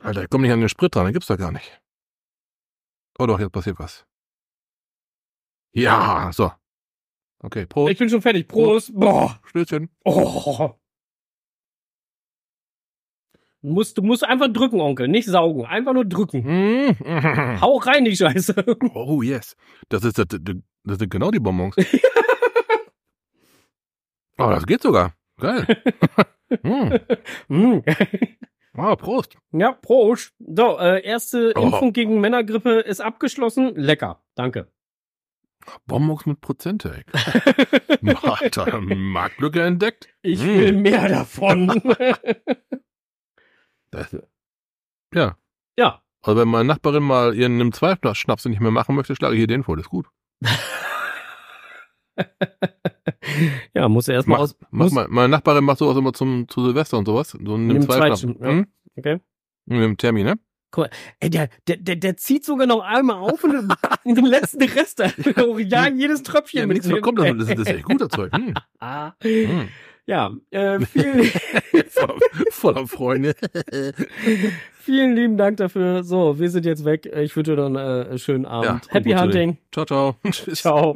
Alter, ich komme nicht an den Sprit dran, den gibt's doch gar nicht. Oh doch, jetzt passiert was. Ja, so. Okay, Prost. Ich bin schon fertig. Prost. Boah. Stößchen. Oh. Du musst, du musst einfach drücken, Onkel, nicht saugen. Einfach nur drücken. Mm. Hau rein, die Scheiße. Oh, yes. Das ist, das das sind genau die Bonbons. Oh, das geht sogar. Geil. mm. Ah, Prost. Ja, Prost. So, äh, erste Oh. Impfung gegen Männergrippe ist abgeschlossen. Lecker. Danke. Bonbons mit Prozente. Alter, Marktlücke entdeckt. Ich Mm. will mehr davon. Das, ja. ja. Also wenn meine Nachbarin mal ihren Zweifler Schnaps nicht mehr machen möchte, schlage ich ihr den vor. Das ist gut. ja, muss er erstmal aus. mach mal, meine Nachbarin macht sowas immer zum zu Silvester und sowas. So einen Nimm Zweifler. Zweitschnaps, ja. Hm? Okay. Mit dem Termin, ne? Ey, der, der, der, der zieht sogar noch einmal auf und in den letzten Rest. ja, jedes Tröpfchen Ja, nichts mehr mitnimmt. kommt. Das, das ist echt guter Zeug. Hm. Hm. Ja, äh, vielen, voller, voller Freunde. vielen lieben Dank dafür. So, wir sind jetzt weg. Ich wünsche dir einen äh, schönen Abend. komm Happy. Hunting. Ciao, ciao. Tschüss. Ciao.